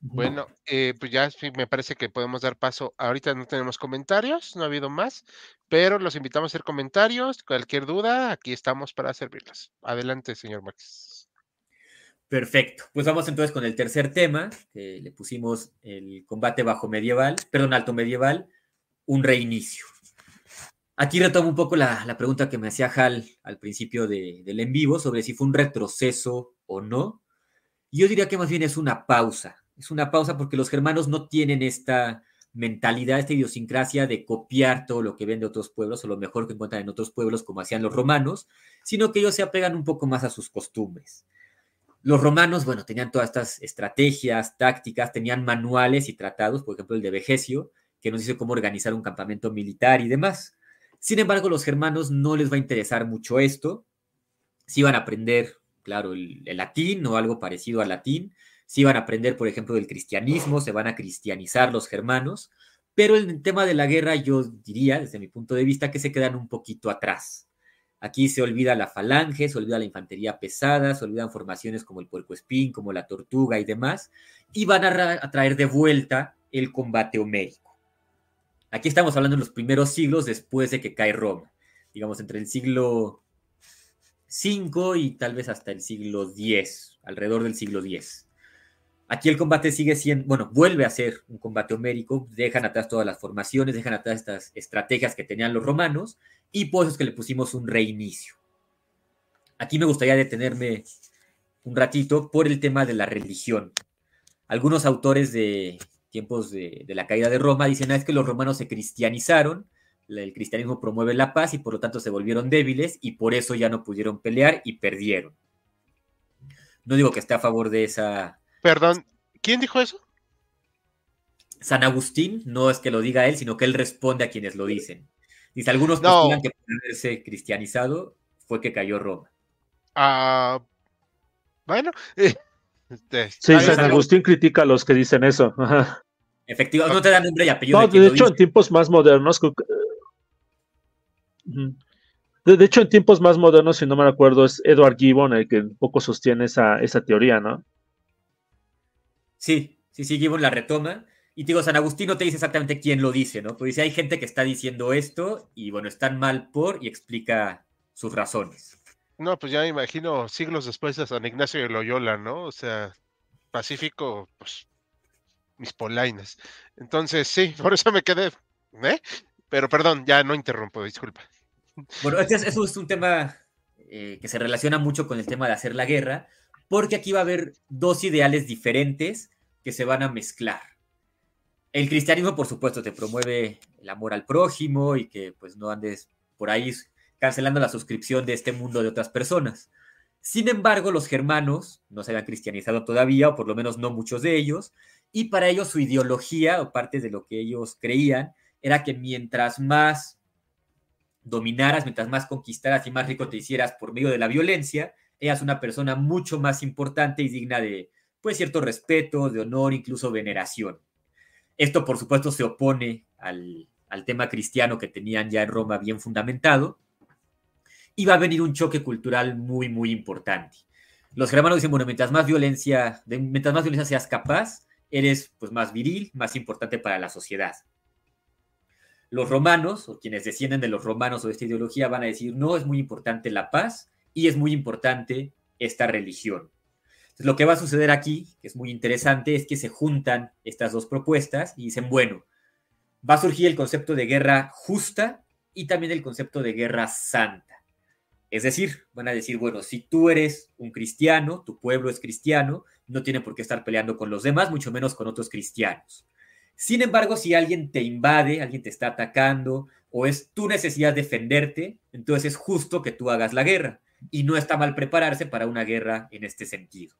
Bueno, eh, pues ya me parece que podemos dar paso. Ahorita no tenemos comentarios, no ha habido más, pero los invitamos a hacer comentarios. Cualquier duda, aquí estamos para servirlas. Adelante, señor Max. Perfecto. Pues vamos entonces con el tercer tema, que le pusimos el combate bajo medieval, perdón, alto medieval, un reinicio. Aquí retomo un poco la, pregunta que me hacía Hal al principio del en vivo sobre si fue un retroceso o no. Yo diría que más bien es una pausa es una pausa porque los germanos no tienen esta mentalidad, esta idiosincrasia de copiar todo lo que ven de otros pueblos o lo mejor que encuentran en otros pueblos como hacían los romanos, sino que ellos se apegan un poco más a sus costumbres. Los romanos, bueno, tenían todas estas estrategias, tácticas, tenían manuales y tratados, por ejemplo el de Vegesio, que nos dice cómo organizar un campamento militar y demás. Sin embargo, los germanos no les va a interesar mucho esto. Si van a aprender, claro, el, latín o algo parecido al latín, si van a aprender, por ejemplo, del cristianismo, se van a cristianizar los germanos, pero en el tema de la guerra yo diría, desde mi punto de vista, que se quedan un poquito atrás. Aquí se olvida la falange, se olvida la infantería pesada, se olvidan formaciones como el puerco espín, como la tortuga y demás, y van a, traer de vuelta el combate homérico. Aquí estamos hablando de los primeros siglos después de que cae Roma, digamos entre el siglo V y tal vez hasta el siglo X, alrededor del siglo X. Aquí el combate sigue siendo, bueno, vuelve a ser un combate homérico, dejan atrás todas las formaciones, dejan atrás estas estrategias que tenían los romanos y por eso es que le pusimos un reinicio. Aquí me gustaría detenerme un ratito por el tema de la religión. Algunos autores de tiempos de, la caída de Roma dicen, ah, es que los romanos se cristianizaron, el cristianismo promueve la paz y por lo tanto se volvieron débiles y por eso ya no pudieron pelear y perdieron. No digo que esté a favor de esa Perdón, ¿quién dijo eso? San Agustín, no es que lo diga él, sino que él responde a quienes lo dicen. Dice, algunos postulan que por haberse cristianizado fue que cayó Roma. Ah, bueno. Este, sí, San Agustín critica a los que dicen eso. Efectivamente, no te dan nombre y apellido. No, de, hecho, en tiempos más modernos. De, hecho, en tiempos más modernos, si no me acuerdo, es Edward Gibbon el que un poco sostiene esa, esa teoría, ¿no? Sí, sí, sí, Gibbon la retoma. Y digo, San Agustín no te dice exactamente quién lo dice, ¿no? Porque dice, hay gente que está diciendo esto y bueno, están mal por y explica sus razones. No, pues ya me imagino siglos después de San Ignacio de Loyola, ¿no? O sea, Pacífico, pues, mis polainas. Entonces, sí, por eso me quedé, ¿eh? Pero perdón, ya no interrumpo, disculpa. Bueno, eso es un tema eh, que se relaciona mucho con el tema de hacer la guerra, porque aquí va a haber dos ideales diferentes que se van a mezclar. El cristianismo, por supuesto, te promueve el amor al prójimo y que pues no andes por ahí cancelando la suscripción de este mundo de otras personas. Sin embargo, los germanos no se habían cristianizado todavía, o por lo menos no muchos de ellos, y para ellos su ideología, o parte de lo que ellos creían, era que mientras más dominaras, mientras más conquistaras y más rico te hicieras por medio de la violencia, es una persona mucho más importante y digna de, pues, cierto respeto, de honor, incluso veneración. Esto, por supuesto, se opone al, tema cristiano que tenían ya en Roma bien fundamentado, y va a venir un choque cultural muy, muy importante. Los germanos dicen, bueno, mientras más violencia, mientras más violencia seas capaz, eres pues más viril, más importante para la sociedad. Los romanos, o quienes descienden de los romanos o de esta ideología, van a decir, no, es muy importante la paz y es muy importante esta religión. Lo que va a suceder aquí, que es muy interesante, es que se juntan estas dos propuestas y dicen, bueno, va a surgir el concepto de guerra justa y también el concepto de guerra santa. Es decir, van a decir, bueno, si tú eres un cristiano, tu pueblo es cristiano, no tiene por qué estar peleando con los demás, mucho menos con otros cristianos. Sin embargo, si alguien te invade, alguien te está atacando o es tu necesidad defenderte, entonces es justo que tú hagas la guerra y no está mal prepararse para una guerra en este sentido.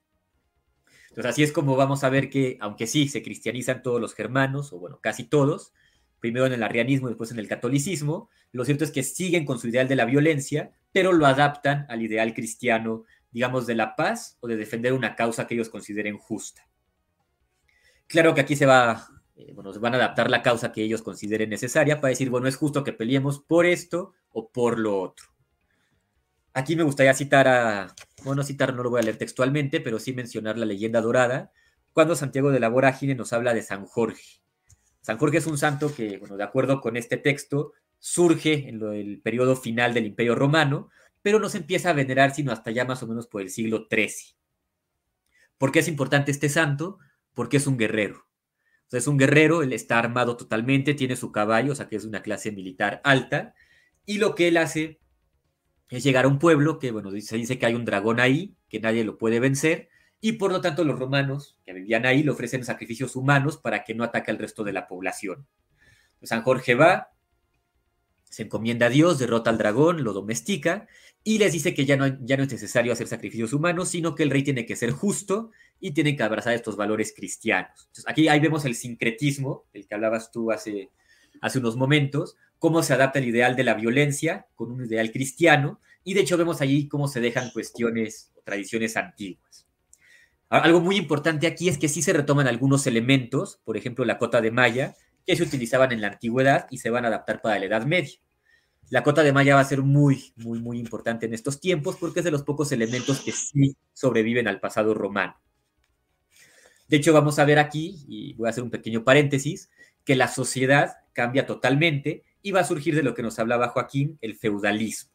Entonces así es como vamos a ver que, aunque sí, se cristianizan todos los germanos, o bueno, casi todos, primero en el arrianismo, después en el catolicismo, lo cierto es que siguen con su ideal de la violencia, pero lo adaptan al ideal cristiano, digamos, de la paz o de defender una causa que ellos consideren justa. Claro que aquí se va, eh, bueno, van a adaptar la causa que ellos consideren necesaria para decir, bueno, es justo que peleemos por esto o por lo otro. Aquí me gustaría citar a, bueno, citar no lo voy a leer textualmente, pero sí mencionar la leyenda dorada, cuando Santiago de la Vorágine nos habla de San Jorge. San Jorge es un santo que, bueno, de acuerdo con este texto, surge en el periodo final del Imperio Romano, pero no se empieza a venerar sino hasta ya más o menos por el siglo XIII. ¿Por qué es importante este santo? Porque es un guerrero. O es un guerrero, él está armado totalmente, tiene su caballo, o sea que es una clase militar alta, y lo que él hace es llegar a un pueblo que, bueno, se dice que hay un dragón ahí, que nadie lo puede vencer, y por lo tanto los romanos que vivían ahí le ofrecen sacrificios humanos para que no ataque al resto de la población. San Jorge va, se encomienda a Dios, derrota al dragón, lo domestica y les dice que ya no, ya no es necesario hacer sacrificios humanos, sino que el rey tiene que ser justo y tiene que abrazar estos valores cristianos. Aquí ahí vemos el sincretismo del que hablabas tú hace, hace unos momentos, cómo se adapta el ideal de la violencia con un ideal cristiano y de hecho vemos allí cómo se dejan cuestiones o tradiciones antiguas. Algo muy importante aquí es que sí se retoman algunos elementos, por ejemplo la cota de malla, que se utilizaban en la antigüedad y se van a adaptar para la Edad Media. La cota de malla va a ser muy, muy, muy importante en estos tiempos porque es de los pocos elementos que sí sobreviven al pasado romano. De hecho, vamos a ver aquí, y voy a hacer un pequeño paréntesis, que la sociedad cambia totalmente y va a surgir de lo que nos hablaba Joaquín, el feudalismo.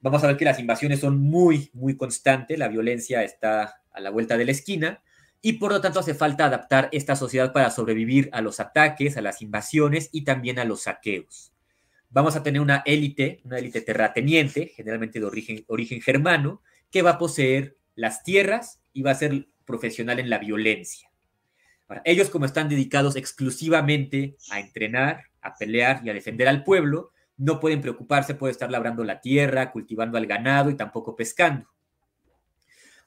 Vamos a ver que las invasiones son muy, muy constantes, la violencia está a la vuelta de la esquina y por lo tanto hace falta adaptar esta sociedad para sobrevivir a los ataques, a las invasiones y también a los saqueos. Vamos a tener una élite, una élite terrateniente, generalmente de origen, origen germano, que va a poseer las tierras y va a ser profesional en la violencia. ellos como están dedicados exclusivamente a entrenar, a pelear y a defender al pueblo, no pueden preocuparse por estar labrando la tierra, cultivando al ganado y tampoco pescando.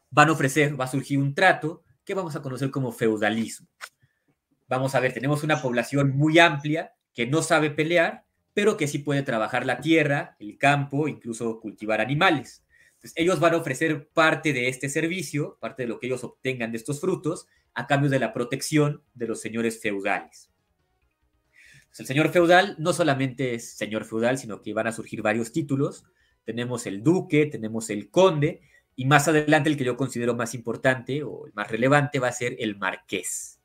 Van a ofrecer, va a surgir un trato que vamos a conocer como feudalismo. Vamos a ver, tenemos una población muy amplia que no sabe pelear, pero que sí puede trabajar la tierra, el campo, incluso cultivar animales. Entonces, ellos van a ofrecer parte de este servicio, parte de lo que ellos obtengan de estos frutos, a cambio de la protección de los señores feudales. el señor feudal no solamente es señor feudal, sino que van a surgir varios títulos. Tenemos el duque, tenemos el conde, y más adelante el que yo considero más importante o el más relevante va a ser el marqués.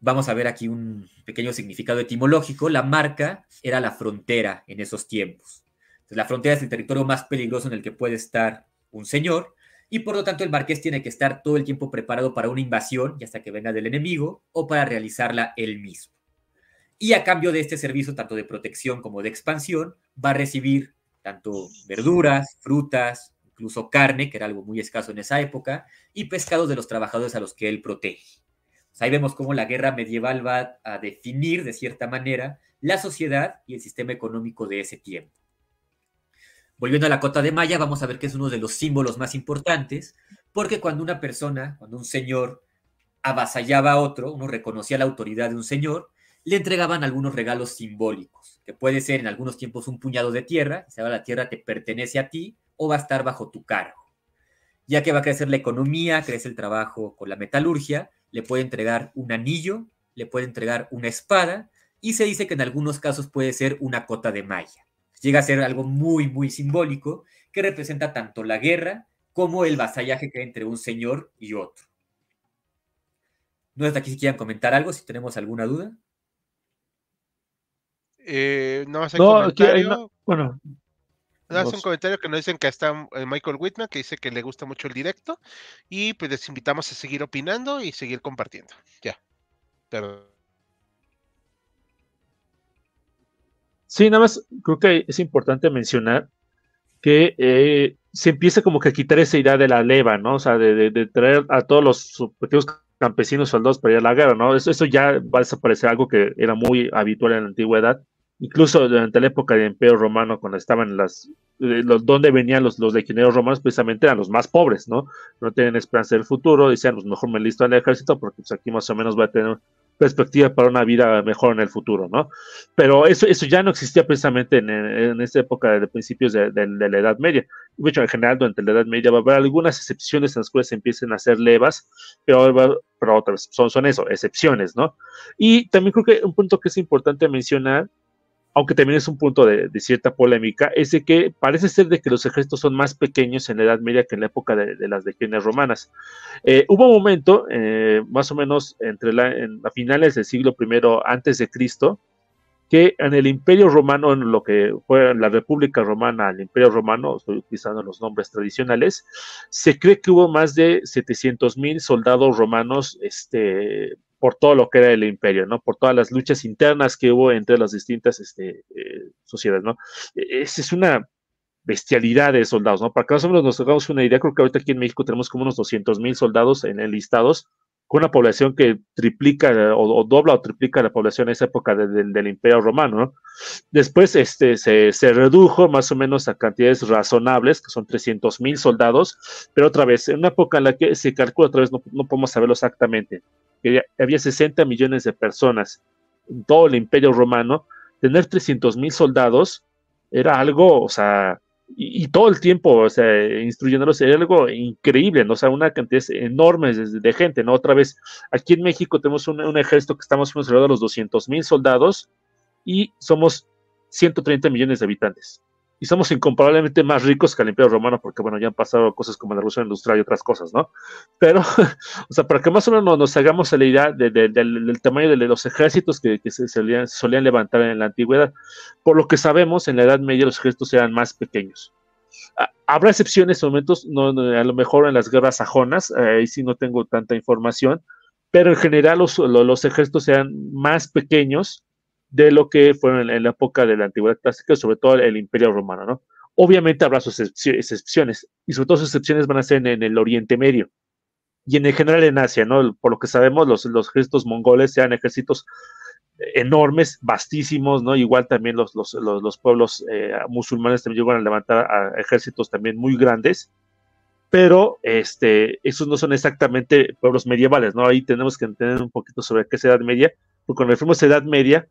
Vamos a ver aquí un pequeño significado etimológico. La marca era la frontera en esos tiempos. La frontera es el territorio más peligroso en el que puede estar un señor y por lo tanto el marqués tiene que estar todo el tiempo preparado para una invasión, ya sea que venga del enemigo o para realizarla él mismo. Y a cambio de este servicio, tanto de protección como de expansión, va a recibir tanto verduras, frutas, incluso carne, que era algo muy escaso en esa época, y pescados de los trabajadores a los que él protege. ahí vemos cómo la guerra medieval va a definir, de cierta manera, la sociedad y el sistema económico de ese tiempo. Volviendo a la cota de Maya, vamos a ver que es uno de los símbolos más importantes, porque cuando una persona, cuando un señor avasallaba a otro, uno reconocía la autoridad de un señor, le entregaban algunos regalos simbólicos, que puede ser en algunos tiempos un puñado de tierra, se la tierra te pertenece a ti, o va a estar bajo tu cargo. Ya que va a crecer la economía, crece el trabajo con la metalurgia, le puede entregar un anillo, le puede entregar una espada y se dice que en algunos casos puede ser una cota de malla. Llega a ser algo muy, muy simbólico que representa tanto la guerra como el vasallaje que hay entre un señor y otro. No sé aquí si quieran comentar algo, si tenemos alguna duda. Eh, no, hay comentario. bueno. un comentario que nos dicen que está eh, Michael Whitman, que dice que le gusta mucho el directo. Y pues les invitamos a seguir opinando y seguir compartiendo. Ya. Perdón. Sí, nada más creo que es importante mencionar que eh, se empieza como que a quitar esa idea de la leva, ¿no? O sea, de, traer a todos los pequeños campesinos soldados para ir a la guerra, ¿no? Eso, eso ya va a desaparecer, algo que era muy habitual en la antigüedad incluso durante la época del Imperio Romano, cuando estaban las, eh, los, donde venían los, los legionarios romanos, precisamente eran los más pobres, ¿no? No tienen esperanza del futuro, decían, pues mejor me listo al ejército, porque pues, aquí más o menos va a tener perspectiva para una vida mejor en el futuro, ¿no? Pero eso, eso ya no existía precisamente en, en esta época de principios de, la Edad Media. De hecho, en general, durante la Edad Media va a haber algunas excepciones en las cuales se empiecen a hacer levas, pero, pero otras son, son eso, excepciones, ¿no? Y también creo que un punto que es importante mencionar aunque también es un punto de, cierta polémica, es de que parece ser de que los ejércitos son más pequeños en la Edad Media que en la época de, las legiones romanas. Eh, hubo un momento, eh, más o menos entre la, en, a finales del siglo I antes de Cristo, que en el Imperio Romano, en lo que fue la República Romana, el Imperio Romano, estoy utilizando los nombres tradicionales, se cree que hubo más de 700 mil soldados romanos este, por todo lo que era el imperio, ¿no? Por todas las luchas internas que hubo entre las distintas este, eh, sociedades, ¿no? E, Esa es una bestialidad de soldados, ¿no? Para que más o menos nos hagamos una idea, creo que ahorita aquí en México tenemos como unos 200 mil soldados en enlistados, una población que triplica o, dobla o triplica la población en esa época del Imperio Romano, ¿no? Después este, se, se, redujo más o menos a cantidades razonables, que son 300 mil soldados, pero otra vez, en una época en la que se calcula, otra vez no, no podemos saberlo exactamente, que había 60 millones de personas en todo el imperio romano, tener 300 mil soldados era algo, o sea, y, todo el tiempo, o sea, instruyéndolos era algo increíble, ¿no? O sea, una cantidad enorme de, gente, ¿no? Otra vez, aquí en México tenemos un, ejército que estamos alrededor de los 200 mil soldados y somos 130 millones de habitantes y somos incomparablemente más ricos que el Imperio Romano, porque bueno, ya han pasado cosas como la Revolución Industrial y otras cosas, ¿no? Pero, o sea, para que más o menos nos hagamos la idea del tamaño de los ejércitos que, se solían, levantar en la antigüedad, por lo que sabemos, en la Edad Media los ejércitos eran más pequeños. Ah, habrá excepciones en momentos, no, a lo mejor en las guerras sajonas, ahí sí no tengo tanta información, pero en general los, los ejércitos eran más pequeños de lo que fue en, la época de la antigüedad clásica, sobre todo el imperio romano, ¿no? Obviamente habrá sus excepciones, y sobre todo sus excepciones van a ser en, el Oriente Medio y en general en Asia, ¿no? Por lo que sabemos, los, los ejércitos mongoles sean ejércitos enormes, vastísimos, ¿no? Igual también los, los, los, pueblos eh, musulmanes también llegan a levantar ejércitos también muy grandes, pero este, esos no son exactamente pueblos medievales, ¿no? Ahí tenemos que entender un poquito sobre qué es Edad Media, porque cuando referimos a Edad Media,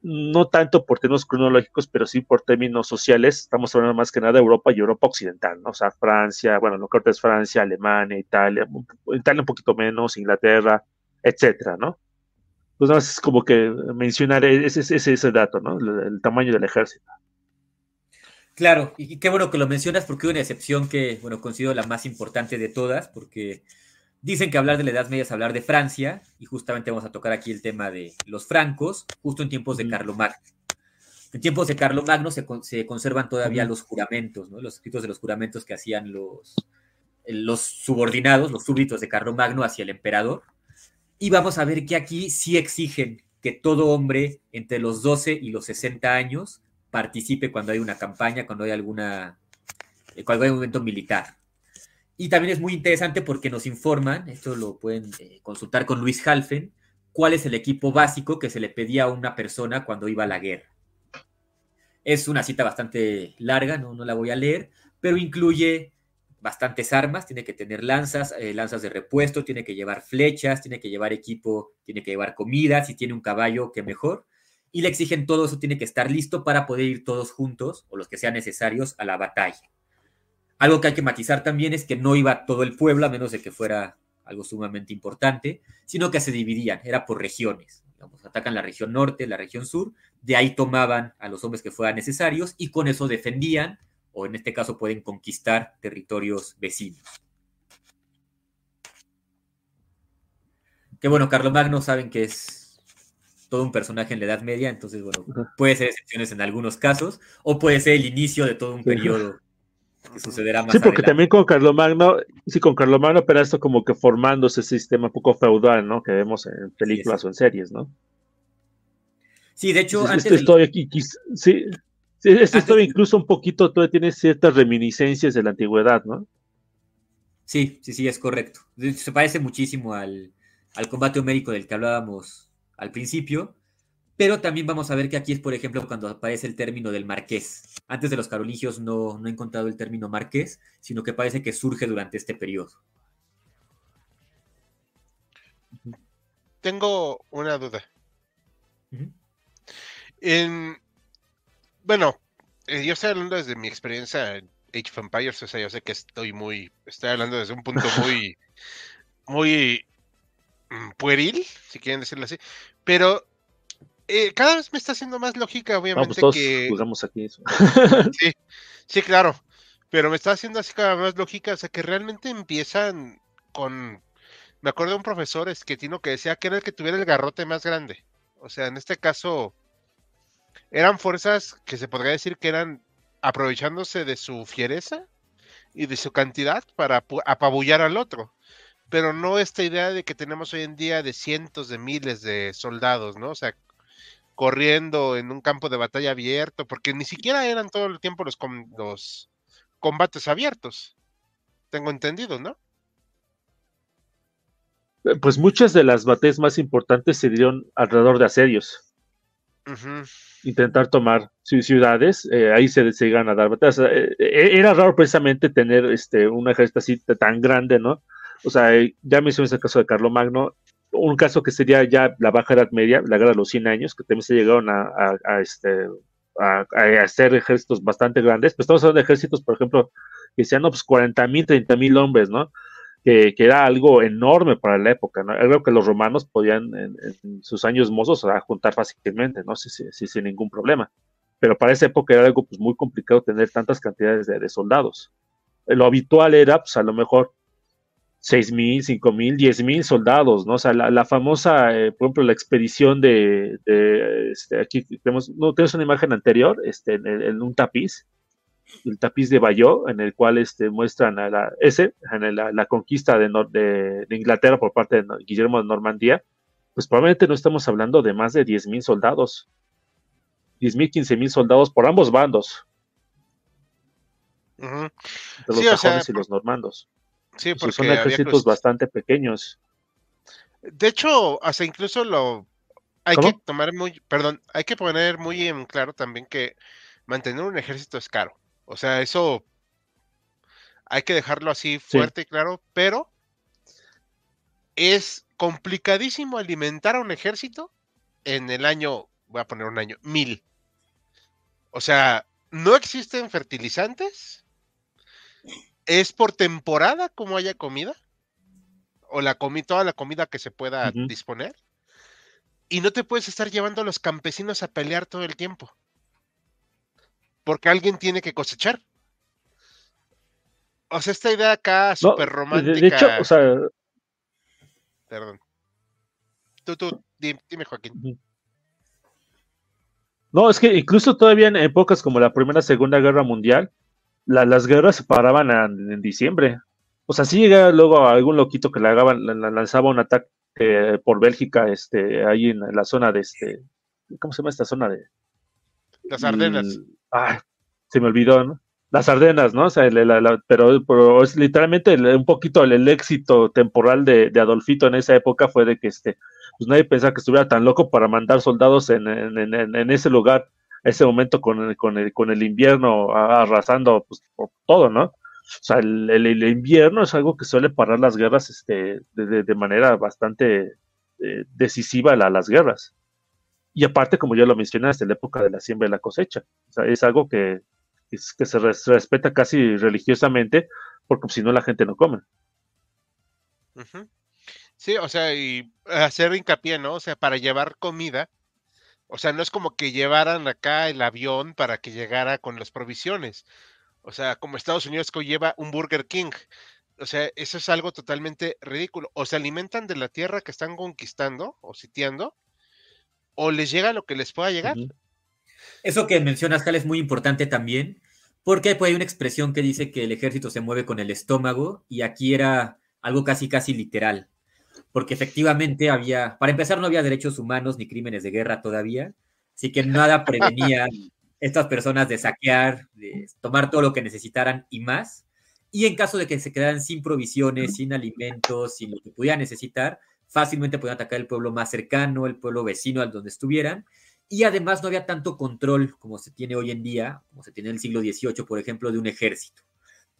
no tanto por términos cronológicos, pero sí por términos sociales. Estamos hablando más que nada de Europa y Europa occidental, ¿no? O sea, Francia, bueno, lo que es Francia, Alemania, Italia, Italia un poquito menos, Inglaterra, etcétera, ¿no? Entonces, es como que mencionar ese, ese, ese dato, ¿no? El, tamaño del ejército. Claro, y qué bueno que lo mencionas porque hay una excepción que, bueno, considero la más importante de todas, porque Dicen que hablar de la Edad Media es hablar de Francia, y justamente vamos a tocar aquí el tema de los francos, justo en tiempos de Carlomagno. En tiempos de Carlomagno se, se conservan todavía los juramentos, ¿no? los escritos de los juramentos que hacían los, los subordinados, los súbditos de Carlomagno hacia el emperador. Y vamos a ver que aquí sí exigen que todo hombre entre los 12 y los 60 años participe cuando hay una campaña, cuando hay alguna, cuando hay un evento militar. Y también es muy interesante porque nos informan, esto lo pueden eh, consultar con Luis Halfen, cuál es el equipo básico que se le pedía a una persona cuando iba a la guerra. Es una cita bastante larga, no, la voy a leer, pero incluye bastantes armas, tiene que tener lanzas, eh, lanzas de repuesto, tiene que llevar flechas, tiene que llevar equipo, tiene que llevar comida, si tiene un caballo, que mejor. Y le exigen todo eso, tiene que estar listo para poder ir todos juntos, o los que sean necesarios, a la batalla. Algo que hay que matizar también es que no iba todo el pueblo, a menos de que fuera algo sumamente importante, sino que se dividían, era por regiones. Digamos, atacan la región norte, la región sur, de ahí tomaban a los hombres que fueran necesarios y con eso defendían, o en este caso pueden conquistar territorios vecinos. Que bueno, Carlomagno saben que es todo un personaje en la Edad Media, entonces, bueno, puede ser excepciones en algunos casos, o puede ser el inicio de todo un periodo que sucederá más Sí, porque también con Carlomagno, sí, con Carlomagno, pero esto como que formándose ese sistema un poco feudal, ¿no? Que vemos en películas o en series, ¿no? Sí, de hecho, antes esto aquí, sí, sí, esta historia incluso un poquito todavía tiene ciertas reminiscencias de la antigüedad, ¿no? Sí, sí, sí, es correcto. Se parece muchísimo al, al combate homérico del que hablábamos al principio, pero también vamos a ver que aquí es, por ejemplo, cuando aparece el término del marqués. Antes de los carolingios no, no he encontrado el término marqués, sino que parece que surge durante este periodo. Tengo una duda. bueno, eh, yo estoy hablando desde mi experiencia en Age of Empires, o sea, yo sé que estoy muy, estoy hablando desde un punto muy, muy Mm, pueril, si quieren decirlo así, pero eh, cada vez me está haciendo más lógica, pues obviamente, que... Jugamos aquí eso. sí, sí, claro, pero me está haciendo así cada vez más lógica, o sea, que realmente empiezan con... Me acuerdo de un profesor esquetino que decía que era el que tuviera el garrote más grande. O sea, en este caso, eran fuerzas que se podría decir que eran aprovechándose de su fiereza y de su cantidad para apabullar al otro pero no esta idea de que tenemos hoy en día de cientos de miles de soldados, ¿no? O sea, corriendo en un campo de batalla abierto, porque ni siquiera eran todo el tiempo los, los combates abiertos. Tengo entendido, ¿no? Eh, pues muchas de las batallas más importantes se dieron alrededor de asedios. Intentar tomar ciudades, eh, ahí se, se a dar batallas. Eh, era raro precisamente tener este, un ejército así tan grande, ¿no? O sea, ya mencioné el caso de Carlo Magno, un caso que sería ya la Baja Edad Media, la guerra de los 100 años, que también se llegaron a, este, a, hacer ejércitos bastante grandes. Pues estamos hablando de ejércitos, por ejemplo, que sean pues 40 mil, 30 mil hombres, ¿no? Que, que, era algo enorme para la época, ¿no? Algo que los romanos podían en, sus años mozos juntar fácilmente, ¿no? Sí, sí, sin ningún problema. Pero para esa época era algo pues, muy complicado tener tantas cantidades de, de soldados. Lo habitual era, pues a lo mejor, seis mil, cinco mil, diez mil soldados, ¿no? O sea, la, famosa, eh, por ejemplo, la expedición de, este, aquí tenemos, no, tenemos una imagen anterior, este, en, un tapiz, el tapiz de Bayeux, en el cual este, muestran a la, ese, en la, conquista de, de, Inglaterra por parte de Guillermo de Normandía, pues probablemente no estamos hablando de más de diez mil soldados, diez mil, quince mil soldados por ambos bandos. los sajones y los normandos. Sí, porque son ejércitos bastante pequeños. De hecho, hasta incluso lo hay que tomar muy, perdón, hay que poner muy en claro también que mantener un ejército es caro. O sea, eso hay que dejarlo así fuerte y claro, pero es complicadísimo alimentar a un ejército en el año, voy a poner un año, mil. O sea, no existen fertilizantes, ¿Es por temporada como haya comida? ¿O la comi toda la comida que se pueda disponer? Y no te puedes estar llevando a los campesinos a pelear todo el tiempo. Porque alguien tiene que cosechar. O sea, esta idea acá súper romántica. De, hecho, o sea. Perdón. Tú, tú, dime, Joaquín. No, es que incluso todavía en épocas como la Primera Segunda Guerra Mundial, las guerras se paraban en, diciembre. O sea, sí llega luego algún loquito que le lanzaba un ataque eh, por Bélgica, este, ahí en, la zona de este, ¿cómo se llama esta zona de? Las Ardenas. ah, se me olvidó, ¿no? Las Ardenas, ¿no? O sea, pero, es literalmente un poquito el, éxito temporal de, Adolfito en esa época fue de que este, pues nadie pensaba que estuviera tan loco para mandar soldados en, en ese lugar ese momento con el, con el, con el invierno arrasando pues, por todo, ¿no? O sea, el, invierno es algo que suele parar las guerras este, de, manera bastante eh, decisiva a las guerras. Y aparte, como ya lo mencionaste, la época de la siembra y la cosecha. O sea, es algo que, que se respeta casi religiosamente, porque si no la gente no come. Sí, o sea, y hacer hincapié, ¿no? O sea, para llevar comida, o sea, no es como que llevaran acá el avión para que llegara con las provisiones. O sea, como Estados Unidos que lleva un Burger King. O sea, eso es algo totalmente ridículo. O se alimentan de la tierra que están conquistando o sitiando, o les llega lo que les pueda llegar. Eso que mencionas, Cal, es muy importante también, porque hay una expresión que dice que el ejército se mueve con el estómago, y aquí era algo casi, casi literal, porque efectivamente había, para empezar, no había derechos humanos ni crímenes de guerra todavía, así que nada prevenía estas personas de saquear, de tomar todo lo que necesitaran y más. Y en caso de que se quedaran sin provisiones, sin alimentos, sin lo que pudieran necesitar, fácilmente podían atacar el pueblo más cercano, el pueblo vecino al donde estuvieran. Y además no había tanto control como se tiene hoy en día, como se tiene en el siglo XVIII, por ejemplo, de un ejército.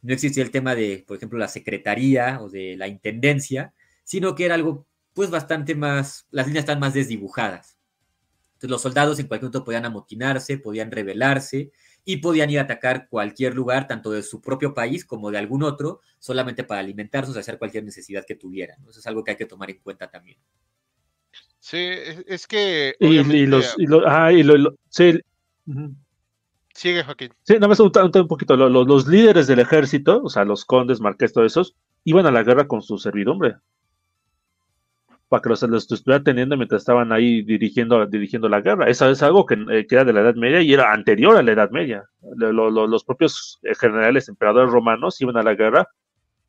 No existía el tema de, por ejemplo, la secretaría o de la intendencia, sino que era algo, pues, bastante más, las líneas están más desdibujadas. Entonces los soldados en cualquier momento podían amotinarse, podían rebelarse y podían ir a atacar cualquier lugar, tanto de su propio país como de algún otro, solamente para alimentarse o hacer cualquier necesidad que tuvieran. Eso es algo que hay que tomar en cuenta también. Sí, es que... Y, los... ah, y lo, sí. Sigue, Joaquín. Sí, nada más un, un poquito. Los, los, líderes del ejército, o sea, los condes, marqués, todos esos, iban a la guerra con su servidumbre para que los, estuviera teniendo mientras estaban ahí dirigiendo, dirigiendo la guerra. Eso es algo que, eh, era de la Edad Media y era anterior a la Edad Media. los propios generales, emperadores romanos iban a la guerra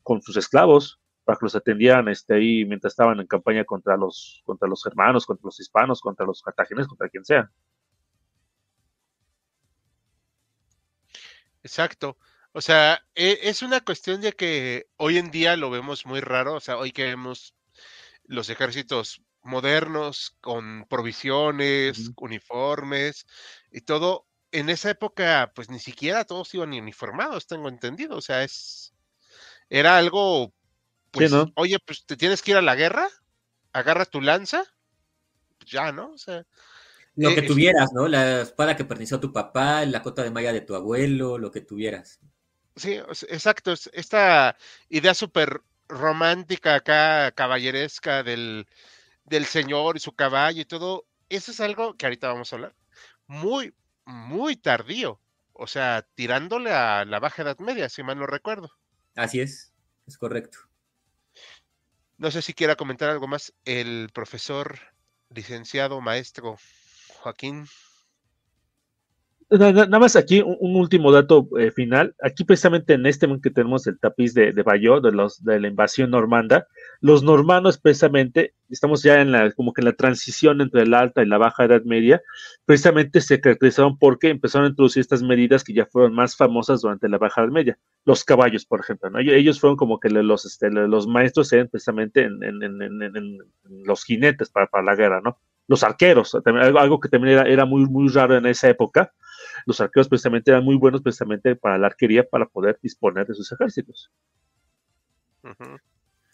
con sus esclavos para que los atendieran este, ahí mientras estaban en campaña contra los, contra los germanos, contra los hispanos, contra los cartagineses, contra quien sea. Exacto. O sea, e, es una cuestión de que hoy en día lo vemos muy raro. O sea, hoy que vemos los ejércitos modernos con provisiones, uniformes y todo. En esa época, pues ni siquiera todos iban uniformados, tengo entendido. O sea, es era algo, pues, oye, pues te tienes que ir a la guerra, agarra tu lanza, pues, ya, ¿no? O sea, lo que eh, tuvieras, ¿no? La espada que perteneció a tu papá, la cota de malla de tu abuelo, lo que tuvieras. Sí, exacto. Esta idea súper romántica acá, caballeresca del, del señor y su caballo y todo, eso es algo que ahorita vamos a hablar, muy, muy tardío. O sea, tirándole a la baja edad media, si mal no recuerdo. Así es, es correcto. No sé si quiera comentar algo más el profesor, licenciado, maestro Joaquín. Nada más aquí un, último dato eh, final. Aquí precisamente en este momento que tenemos el tapiz de, de de, los, de la invasión normanda, los normandos precisamente, estamos ya en la, como que en la transición entre la alta y la baja edad media, precisamente se caracterizaron porque empezaron a introducir estas medidas que ya fueron más famosas durante la baja edad media. Los caballos, por ejemplo, ¿no? Ellos fueron como que los, este, los maestros eran precisamente en, en, en, los jinetes para, para, la guerra, ¿no? Los arqueros, algo que también era, era muy, muy raro en esa época los arqueros precisamente eran muy buenos precisamente para la arquería para poder disponer de sus ejércitos.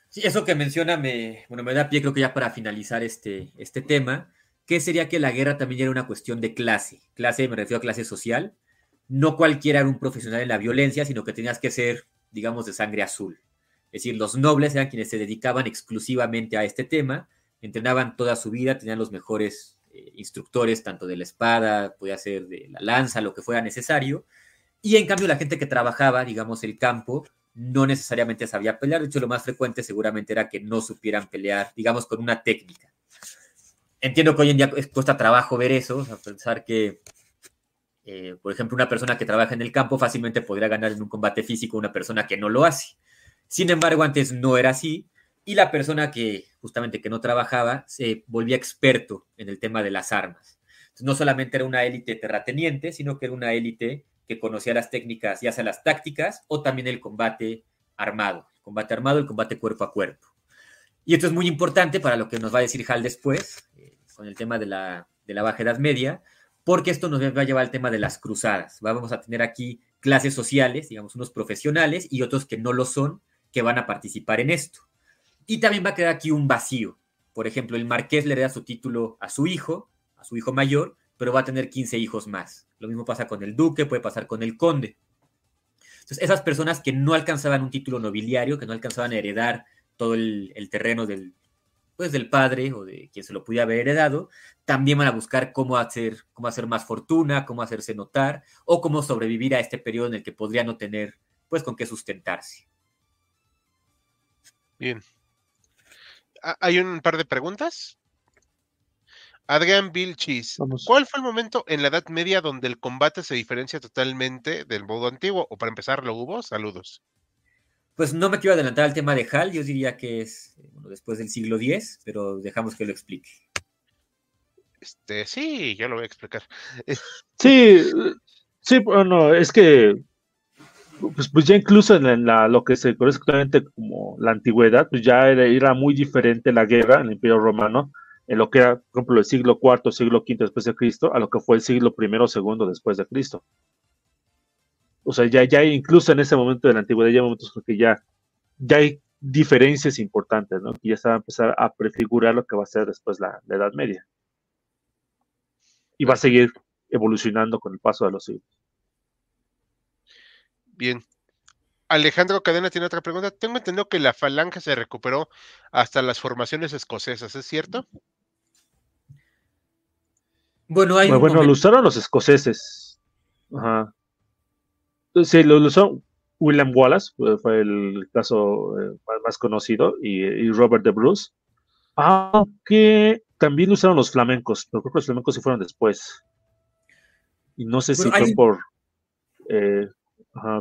Sí, eso que menciona me, bueno, me da pie creo que ya para finalizar este, este tema, que sería que la guerra también era una cuestión de clase. Clase, me refiero a clase social. No cualquiera era un profesional en la violencia, sino que tenías que ser, digamos, de sangre azul. Es decir, los nobles eran quienes se dedicaban exclusivamente a este tema, entrenaban toda su vida, tenían los mejores eh, instructores, tanto de la espada, podía ser de la lanza, lo que fuera necesario. Y en cambio la gente que trabajaba, digamos, el campo, no necesariamente sabía pelear. De hecho, lo más frecuente seguramente era que no supieran pelear, digamos, con una técnica. Entiendo que hoy en día cuesta trabajo ver eso, a pensar que, eh, por ejemplo, una persona que trabaja en el campo fácilmente podría ganar en un combate físico a una persona que no lo hace. Sin embargo, antes no era así y la persona que justamente que no trabajaba se volvía experto en el tema de las armas. No solamente era una élite terrateniente, sino que era una élite que conocía las técnicas, ya sea las tácticas o también el combate armado, el combate armado, el combate cuerpo a cuerpo. Y esto es muy importante para lo que nos va a decir Hal después, eh, con el tema de la, de la Baja Edad Media, porque esto nos va a llevar al tema de las cruzadas. Vamos a tener aquí clases sociales, digamos, unos profesionales y otros que no lo son, que van a participar en esto. Y también va a quedar aquí un vacío. Por ejemplo, el marqués le hereda su título a su hijo, a su hijo mayor, pero va a tener 15 hijos más. Lo mismo pasa con el duque, puede pasar con el conde. Entonces, esas personas que no alcanzaban un título nobiliario, que no alcanzaban a heredar todo el, terreno del, pues, del padre o de quien se lo pudiera haber heredado, también van a buscar cómo hacer, cómo hacer más fortuna, cómo hacerse notar o cómo sobrevivir a este periodo en el que podría no tener pues con qué sustentarse. Bien. Ah, Hay un par de preguntas. Adrián Vilchis, Vamos. ¿cuál fue el momento en la Edad Media donde el combate se diferencia totalmente del modo antiguo? O para empezar, ¿lo hubo? Saludos. Pues no me quiero adelantar al tema de Hal, yo diría que es eh, bueno, después del siglo X, pero dejamos que lo explique. Este, sí, yo lo voy a explicar. Sí, sí, bueno, es que pues, pues ya incluso en lo que se conoce actualmente como la antigüedad, pues ya era, era muy diferente la guerra en el Imperio Romano, en lo que era, por ejemplo, el siglo IV, siglo V después de Cristo, a lo que fue el siglo I o II después de Cristo. O sea, ya, ya incluso en ese momento de la antigüedad, ya hay momentos en que ya, ya hay diferencias importantes, ¿no? Que ya se va a empezar a prefigurar lo que va a ser después la Edad Media. Y va a seguir evolucionando con el paso de los siglos. Bien. Alejandro Cadena tiene otra pregunta. Tengo entendido que la falange se recuperó hasta las formaciones escocesas, ¿es cierto? Bueno, hay Bueno, bueno, lo usaron los escoceses. Ajá. Sí, lo, lo usó William Wallace, fue, el caso eh, más, más conocido, y, y Robert de Bruce. Aunque también lo usaron los flamencos, pero creo que los flamencos sí fueron después. Y no sé si fue por eh,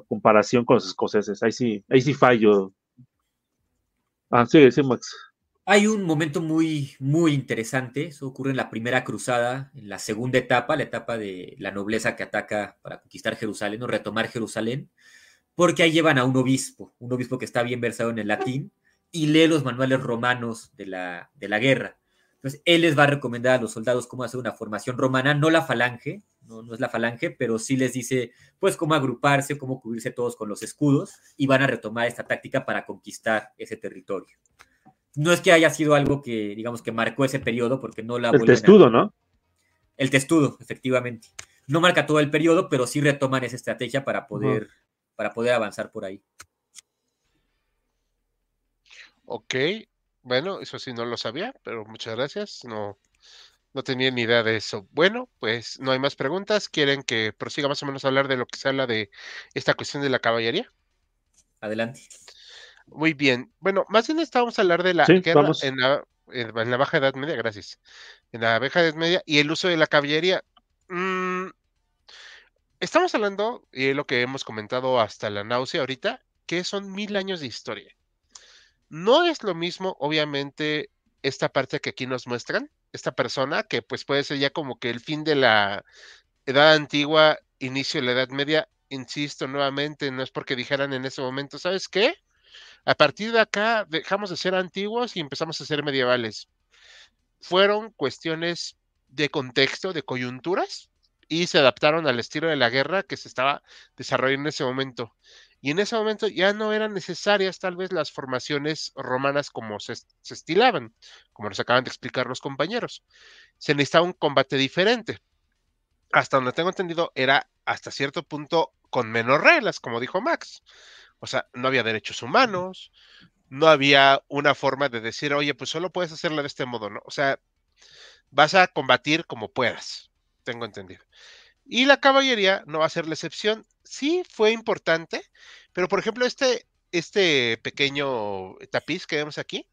comparación con los escoceses. Ahí sí, ahí sí fallo. Ah, sí, sí, Max. Hay un momento muy, muy interesante. Eso ocurre en la primera cruzada, en la segunda etapa, la etapa de la nobleza que ataca para conquistar Jerusalén o retomar Jerusalén, porque ahí llevan a un obispo, un obispo que está bien versado en el latín y lee los manuales romanos de la, de la guerra. Entonces, él les va a recomendar a los soldados cómo hacer una formación romana, no la falange, no, no es la falange, pero sí les dice, pues, cómo agruparse, cómo cubrirse todos con los escudos y van a retomar esta táctica para conquistar ese territorio no es que haya sido algo que, digamos, que marcó ese periodo, porque no la El a- testudo, ¿no? El testudo, efectivamente. No marca todo el periodo, pero sí retoman esa estrategia para poder, para poder avanzar por ahí. Ok. Bueno, eso sí no lo sabía, pero muchas gracias. No, no tenía ni idea de eso. Bueno, pues no hay más preguntas. ¿Quieren que prosiga más o menos a hablar de lo que se habla de esta cuestión de la caballería? Adelante. Muy bien. Bueno, más bien estábamos a hablar de la Sí, guerra vamos. en la, en, en la Baja Edad Media, gracias. En la Baja Edad Media y el uso de la caballería. Mm, estamos hablando, y es lo que hemos comentado hasta la náusea ahorita, que son mil años de historia. No es lo mismo, obviamente, esta parte que aquí nos muestran, esta persona, que pues puede ser ya como que el fin de la edad antigua, inicio de la Edad Media, insisto nuevamente, no es porque dijeran en ese momento, ¿sabes qué? A partir de acá dejamos de ser antiguos y empezamos a ser medievales. Fueron cuestiones de contexto, de coyunturas, y se adaptaron al estilo de la guerra que se estaba desarrollando en ese momento. Y en ese momento ya no eran necesarias tal vez las formaciones romanas como se, se estilaban, como nos acaban de explicar los compañeros. Se necesitaba un combate diferente. Hasta donde tengo entendido, era hasta cierto punto con menos reglas, como dijo Max. O sea, no había derechos humanos, no había una forma de decir, oye, pues solo puedes hacerlo de este modo, ¿no? O sea, vas a combatir como puedas, tengo entendido. Y la caballería no va a ser la excepción. Sí fue importante, pero por ejemplo, este, este pequeño tapiz que vemos aquí,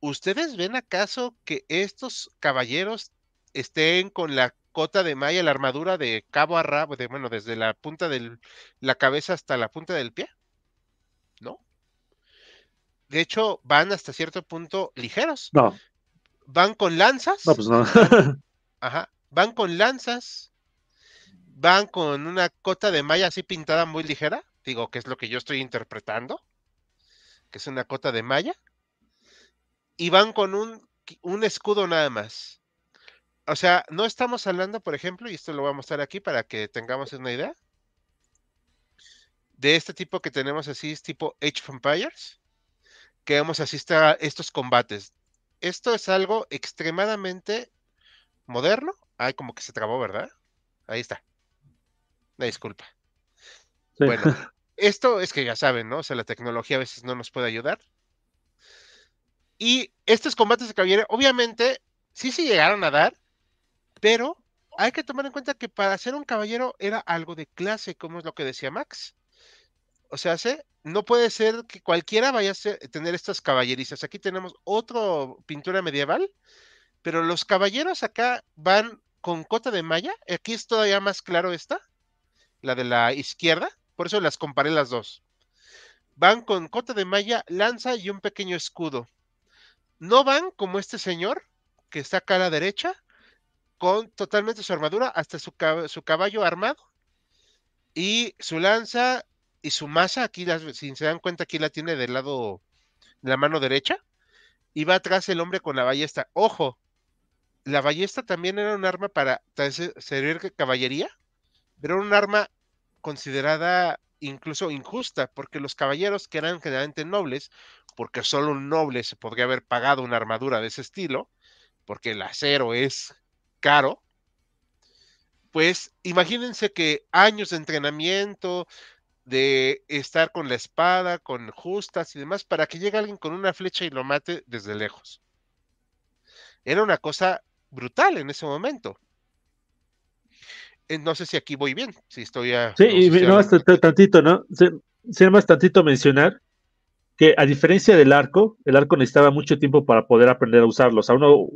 ¿ustedes ven acaso que estos caballeros estén con la cota de malla, la armadura de cabo a rabo, de, bueno, desde la punta de la cabeza hasta la punta del pie? ¿No? De hecho, van hasta cierto punto ligeros. No, Van con lanzas. no, pues no. Ajá. Van con lanzas. Van con una cota de malla así pintada muy ligera. Digo, que es lo que yo estoy interpretando. Que es una cota de malla. Y van con un, un escudo nada más. O sea, no estamos hablando, por ejemplo, y esto lo voy a mostrar aquí para que tengamos una idea. De este tipo que tenemos así, es tipo Age of Empires. Que vemos así está estos combates. Esto es algo extremadamente moderno. Ay, como que se trabó, ¿verdad? Ahí está. Una disculpa. Sí. Bueno, esto es que ya saben, ¿no? O sea, la tecnología a veces no nos puede ayudar. Y estos combates de caballería, obviamente, sí se llegaron a dar, pero hay que tomar en cuenta que para ser un caballero era algo de clase, como es lo que decía Max. O sea, no puede ser que cualquiera vaya a tener estas caballerizas. Aquí tenemos otra pintura medieval, pero los caballeros acá van con cota de malla. Aquí es todavía más claro esta, la de la izquierda. Por eso las comparé las dos. Van con cota de malla, lanza y un pequeño escudo. No van como este señor, que está acá a la derecha, con totalmente su armadura, hasta su, caballo armado. Y su lanza y su masa, aquí, si se dan cuenta, aquí la tiene del lado la mano derecha. Y va atrás el hombre con la ballesta. Ojo, la ballesta también era un arma para servir caballería, pero era un arma considerada incluso injusta, porque los caballeros que eran generalmente nobles, porque solo un noble se podría haber pagado una armadura de ese estilo, porque el acero es caro, pues imagínense que años de entrenamiento, de estar con la espada, con justas y demás, para que llegue alguien con una flecha y lo mate desde lejos. Era una cosa brutal en ese momento. Eh, no sé si aquí voy bien, si estoy a... Sí, y no, tantito, ¿no? Se, más tantito mencionar que a diferencia del arco, el arco necesitaba mucho tiempo para poder aprender a usarlo. O sea, uno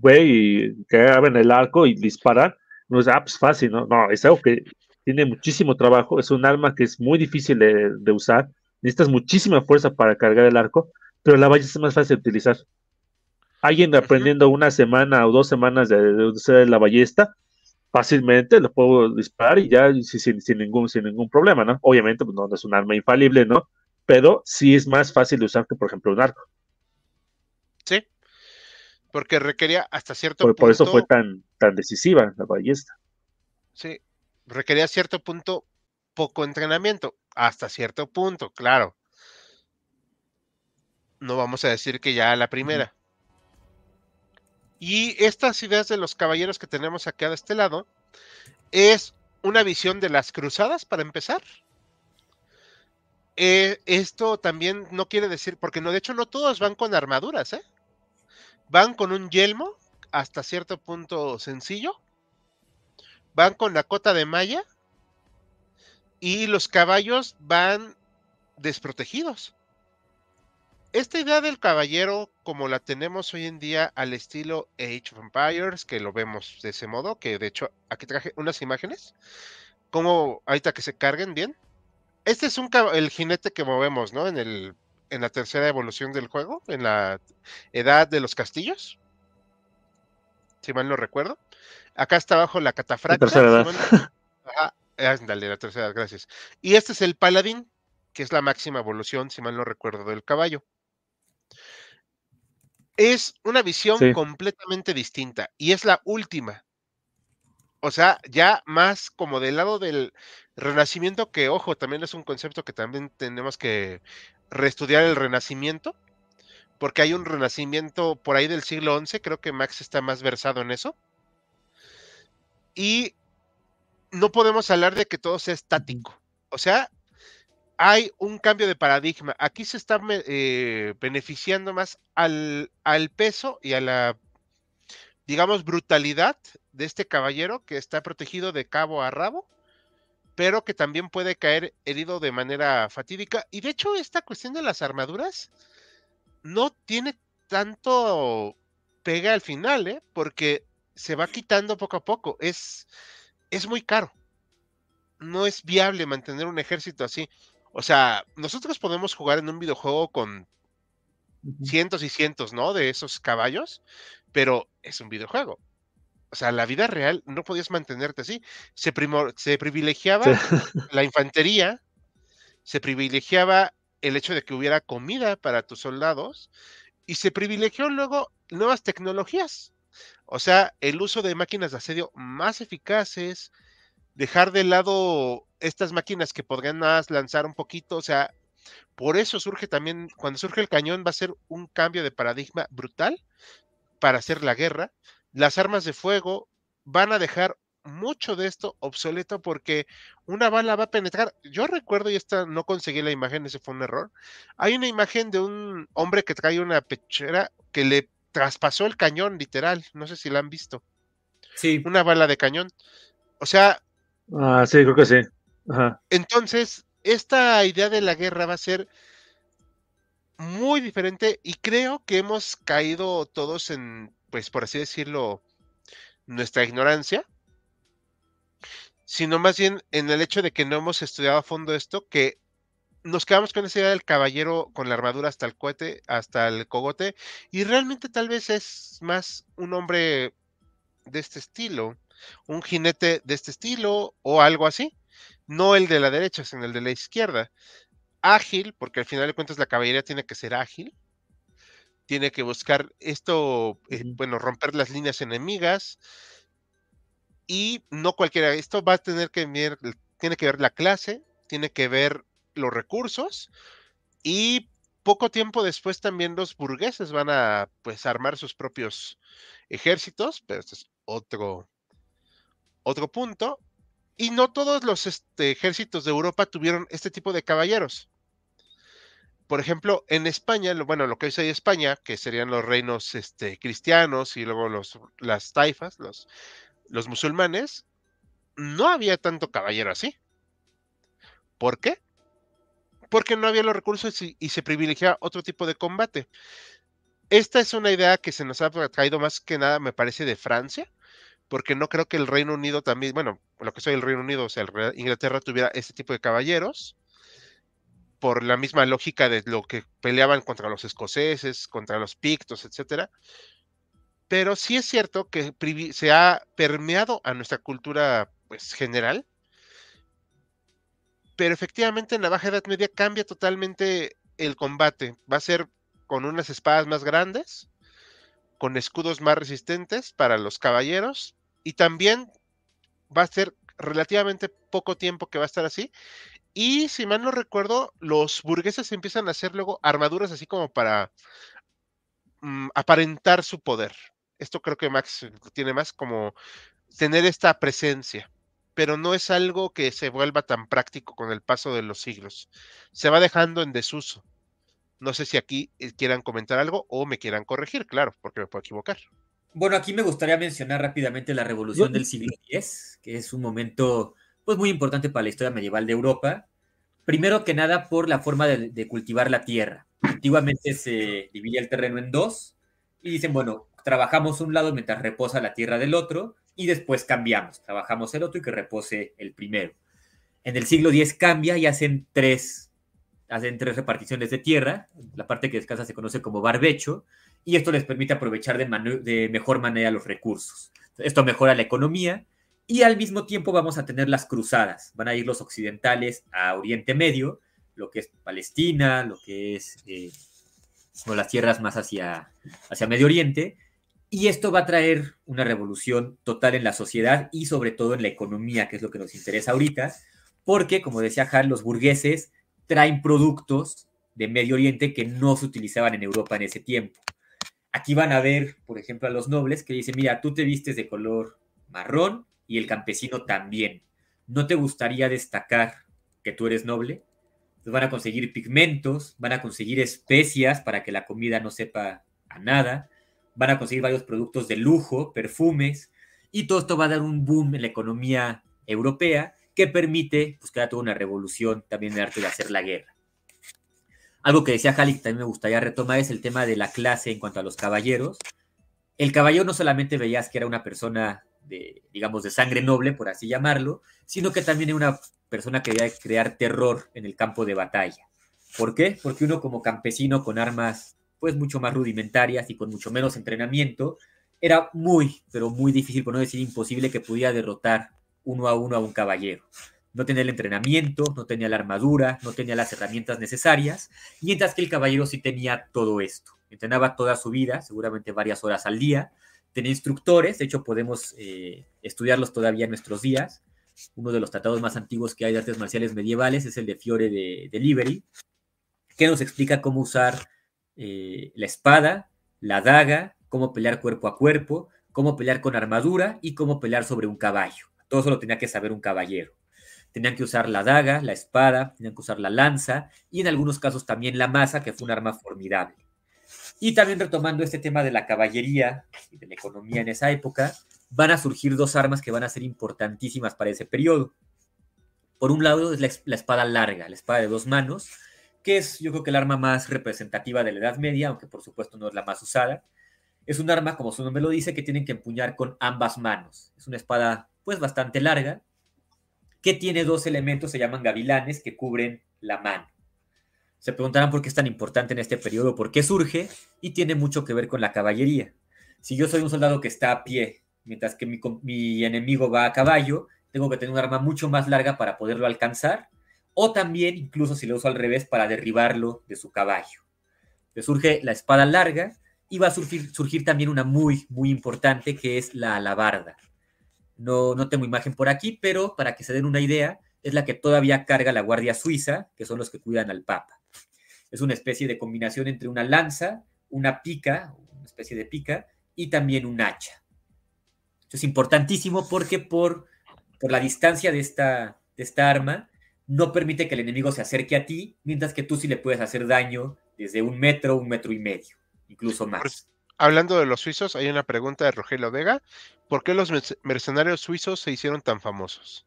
ve y que abren el arco y disparar, no es ah, pues fácil, ¿no? No, es algo que tiene muchísimo trabajo, es un arma que es muy difícil de, usar, necesitas muchísima fuerza para cargar el arco, pero la ballesta es más fácil de utilizar. Alguien aprendiendo una semana o dos semanas de, usar la ballesta, fácilmente lo puedo disparar y ya sin, sin, ningún, sin ningún problema, ¿no? Obviamente pues, no, es un arma infalible, ¿no? Pero sí es más fácil de usar que, por ejemplo, un arco. Sí, porque requería hasta cierto punto. Por eso fue tan, tan decisiva la ballesta. Sí, requería cierto punto poco entrenamiento, hasta cierto punto, claro. No vamos a decir que ya la primera. Y estas ideas de los caballeros que tenemos acá de este lado es una visión de las cruzadas para empezar. Eh, esto también no quiere decir, porque no, de hecho no todos van con armaduras, ¿eh? Van con un yelmo hasta cierto punto sencillo. Van con la cota de malla. Y los caballos van desprotegidos esta idea del caballero, como la tenemos hoy en día al estilo Age of Empires, que lo vemos de ese modo, que de hecho aquí traje unas imágenes, como ahorita que se carguen bien. Este es un el jinete que movemos, ¿no? En el en la tercera evolución del juego, en la edad de los castillos. Si mal no recuerdo. Acá está abajo la catafracta. La tercera edad. Ajá, la tercera edad, gracias. Y este es el paladín, que es la máxima evolución, si mal no recuerdo, del caballo es una visión completamente distinta y es la última. O sea, ya más como del lado del renacimiento, que ojo, también es un concepto que también tenemos que reestudiar el renacimiento, porque hay un renacimiento por ahí del siglo XI, creo que Max está más versado en eso. Y no podemos hablar de que todo sea estático. O sea, hay un cambio de paradigma. Aquí se está eh, beneficiando más al, al, peso y a la, digamos, brutalidad de este caballero que está protegido de cabo a rabo, pero que también puede caer herido de manera fatídica. Y de hecho, esta cuestión de las armaduras no tiene tanto pega al final, ¿eh? porque se va quitando poco a poco. Es, es muy caro. No es viable mantener un ejército así. O sea, nosotros podemos jugar en un videojuego con cientos y cientos, ¿no? De esos caballos, pero es un videojuego. O sea, la vida real no podías mantenerte así. Se, se privilegiaba la infantería, se privilegiaba el hecho de que hubiera comida para tus soldados y se privilegió luego nuevas tecnologías. O sea, el uso de máquinas de asedio más eficaces, dejar de lado estas máquinas que podrían más lanzar un poquito, o sea, por eso surge también, cuando surge el cañón va a ser un cambio de paradigma brutal para hacer la guerra. Las armas de fuego van a dejar mucho de esto obsoleto porque una bala va a penetrar. Yo recuerdo, y esta no conseguí la imagen, ese fue un error. Hay una imagen de un hombre que trae una pechera que le traspasó el cañón, literal. No sé si la han visto. Sí. Una bala de cañón. O sea, Ah, sí, creo que sí. Entonces, esta idea de la guerra va a ser muy diferente y creo que hemos caído todos en, pues por así decirlo, nuestra ignorancia, sino más bien en el hecho de que no hemos estudiado a fondo esto, que nos quedamos con esa idea del caballero con la armadura hasta el cohete, hasta el cogote, y realmente tal vez es más un hombre de este estilo, un jinete de este estilo o algo así, no el de la derecha, sino el de la izquierda. Ágil, porque al final de cuentas la caballería tiene que ser ágil, tiene que buscar esto, eh, bueno, romper las líneas enemigas, y no cualquiera, esto va a tener que ver, tiene que ver la clase, tiene que ver los recursos y poco tiempo después también los burgueses van a pues armar sus propios ejércitos, pero este es otro, otro punto. Y no todos los este, ejércitos de Europa tuvieron este tipo de caballeros. Por ejemplo, en España, bueno, lo que hoy es España, que serían los reinos este, cristianos y luego los, las taifas, los, los musulmanes, no había tanto caballero así. ¿Por qué? Porque no había los recursos y, y se privilegiaba otro tipo de combate. Esta es una idea que se nos ha traído más que nada, me parece, de Francia, porque no creo que el Reino Unido también, bueno, lo que soy el Reino Unido, o sea, Inglaterra tuviera este tipo de caballeros, por la misma lógica de lo que peleaban contra los escoceses, contra los pictos, etcétera. Pero sí es cierto que se ha permeado a nuestra cultura pues, general. Pero efectivamente en la Baja Edad Media cambia totalmente el combate. Va a ser con unas espadas más grandes, con escudos más resistentes para los caballeros y también va a ser relativamente poco tiempo que va a estar así. Y si mal no recuerdo, los burgueses empiezan a hacer luego armaduras así como para mm, aparentar su poder. Esto creo que Max tiene más como tener esta presencia, pero no es algo que se vuelva tan práctico con el paso de los siglos. Se va dejando en desuso. No sé si aquí eh, quieran comentar algo o me quieran corregir, claro, porque me puedo equivocar. Bueno, aquí me gustaría mencionar rápidamente la revolución del siglo X, que es un momento pues muy importante para la historia medieval de Europa. Primero que nada por la forma de, de cultivar la tierra. Antiguamente se dividía el terreno en dos y dicen, bueno, trabajamos un lado mientras reposa la tierra del otro y después cambiamos, trabajamos el otro y que repose el primero. En el siglo X cambia y hacen tres, hacen tres reparticiones de tierra, la parte que descansa se conoce como barbecho y esto les permite aprovechar de, de mejor manera los recursos. Esto mejora la economía y al mismo tiempo vamos a tener las cruzadas. Van a ir los occidentales a Oriente Medio, lo que es Palestina, lo que es eh, las tierras más hacia, hacia Medio Oriente, y esto va a traer una revolución total en la sociedad y sobre todo en la economía, que es lo que nos interesa ahorita, porque, como decía Hal, los burgueses traen productos de Medio Oriente que no se utilizaban en Europa en ese tiempo. Aquí van a ver, por ejemplo, a los nobles que dicen, mira, tú te vistes de color marrón y el campesino también. ¿No te gustaría destacar que tú eres noble? Van a conseguir pigmentos, van a conseguir especias para que la comida no sepa a nada, van a conseguir varios productos de lujo, perfumes, y todo esto va a dar un boom en la economía europea que permite pues, que haya toda una revolución también en el arte de hacer la guerra. Algo que decía Halley también me gustaría retomar es el tema de la clase en cuanto a los caballeros. El caballero no solamente veías que era una persona de, digamos, de sangre noble, por así llamarlo, sino que también era una persona que quería crear terror en el campo de batalla. ¿Por qué? Porque uno como campesino con armas pues mucho más rudimentarias y con mucho menos entrenamiento, era muy, pero muy difícil, por no decir imposible, que pudiera derrotar uno a uno a un caballero. No tenía el entrenamiento, no tenía la armadura, no tenía las herramientas necesarias, mientras que el caballero sí tenía todo esto. Entrenaba toda su vida, seguramente varias horas al día, tenía instructores, de hecho podemos eh, estudiarlos todavía en nuestros días. Uno de los tratados más antiguos que hay de artes marciales medievales es el de Fiore de, de Liberi, que nos explica cómo usar eh, la espada, la daga, cómo pelear cuerpo a cuerpo, cómo pelear con armadura y cómo pelear sobre un caballo. Todo eso lo tenía que saber un caballero. Tenían que usar la daga, la espada, tenían que usar la lanza y en algunos casos también la masa, que fue un arma formidable. Y también retomando este tema de la caballería y de la economía en esa época, van a surgir dos armas que van a ser importantísimas para ese periodo. Por un lado es la, espada larga, la espada de dos manos, que es yo creo que el arma más representativa de la Edad Media, aunque por supuesto no es la más usada. Es un arma, como su nombre lo dice, que tienen que empuñar con ambas manos. Es una espada pues bastante larga, que tiene dos elementos, se llaman gavilanes, que cubren la mano. Se preguntarán por qué es tan importante en este periodo, por qué surge, y tiene mucho que ver con la caballería. Si yo soy un soldado que está a pie, mientras que mi, mi enemigo va a caballo, tengo que tener un arma mucho más larga para poderlo alcanzar, o también, incluso si lo uso al revés, para derribarlo de su caballo. Le surge la espada larga y va a surgir, surgir también una muy, muy importante que es la alabarda. No, no tengo imagen por aquí, pero para que se den una idea, es la que todavía carga la Guardia Suiza, que son los que cuidan al Papa. Es una especie de combinación entre una lanza, una pica, una especie de pica, y también un hacha. Esto es importantísimo porque por, por la distancia de esta, de esta arma, no permite que el enemigo se acerque a ti, mientras que tú sí le puedes hacer daño desde un metro, un metro y medio, incluso más. Hablando de los suizos, hay una pregunta de Rogelio Vega. ¿Por qué los mercenarios suizos se hicieron tan famosos?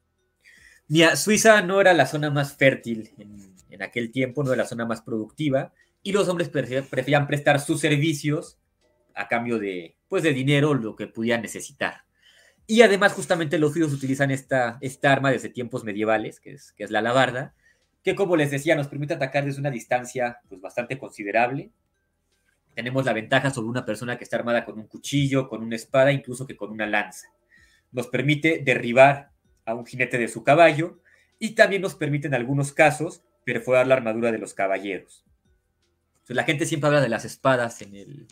Mira, Suiza no era la zona más fértil en, aquel tiempo, no era la zona más productiva, y los hombres preferían prestar sus servicios a cambio de, pues, de dinero, lo que pudieran necesitar. Y además, justamente los suizos utilizan esta, arma desde tiempos medievales, que es, que es la alabarda, que como les decía, nos permite atacar desde una distancia pues, bastante considerable. Tenemos la ventaja sobre una persona que está armada con un cuchillo, con una espada, incluso que con una lanza. Nos permite derribar a un jinete de su caballo y también nos permite en algunos casos perforar la armadura de los caballeros. la gente siempre habla de las espadas en,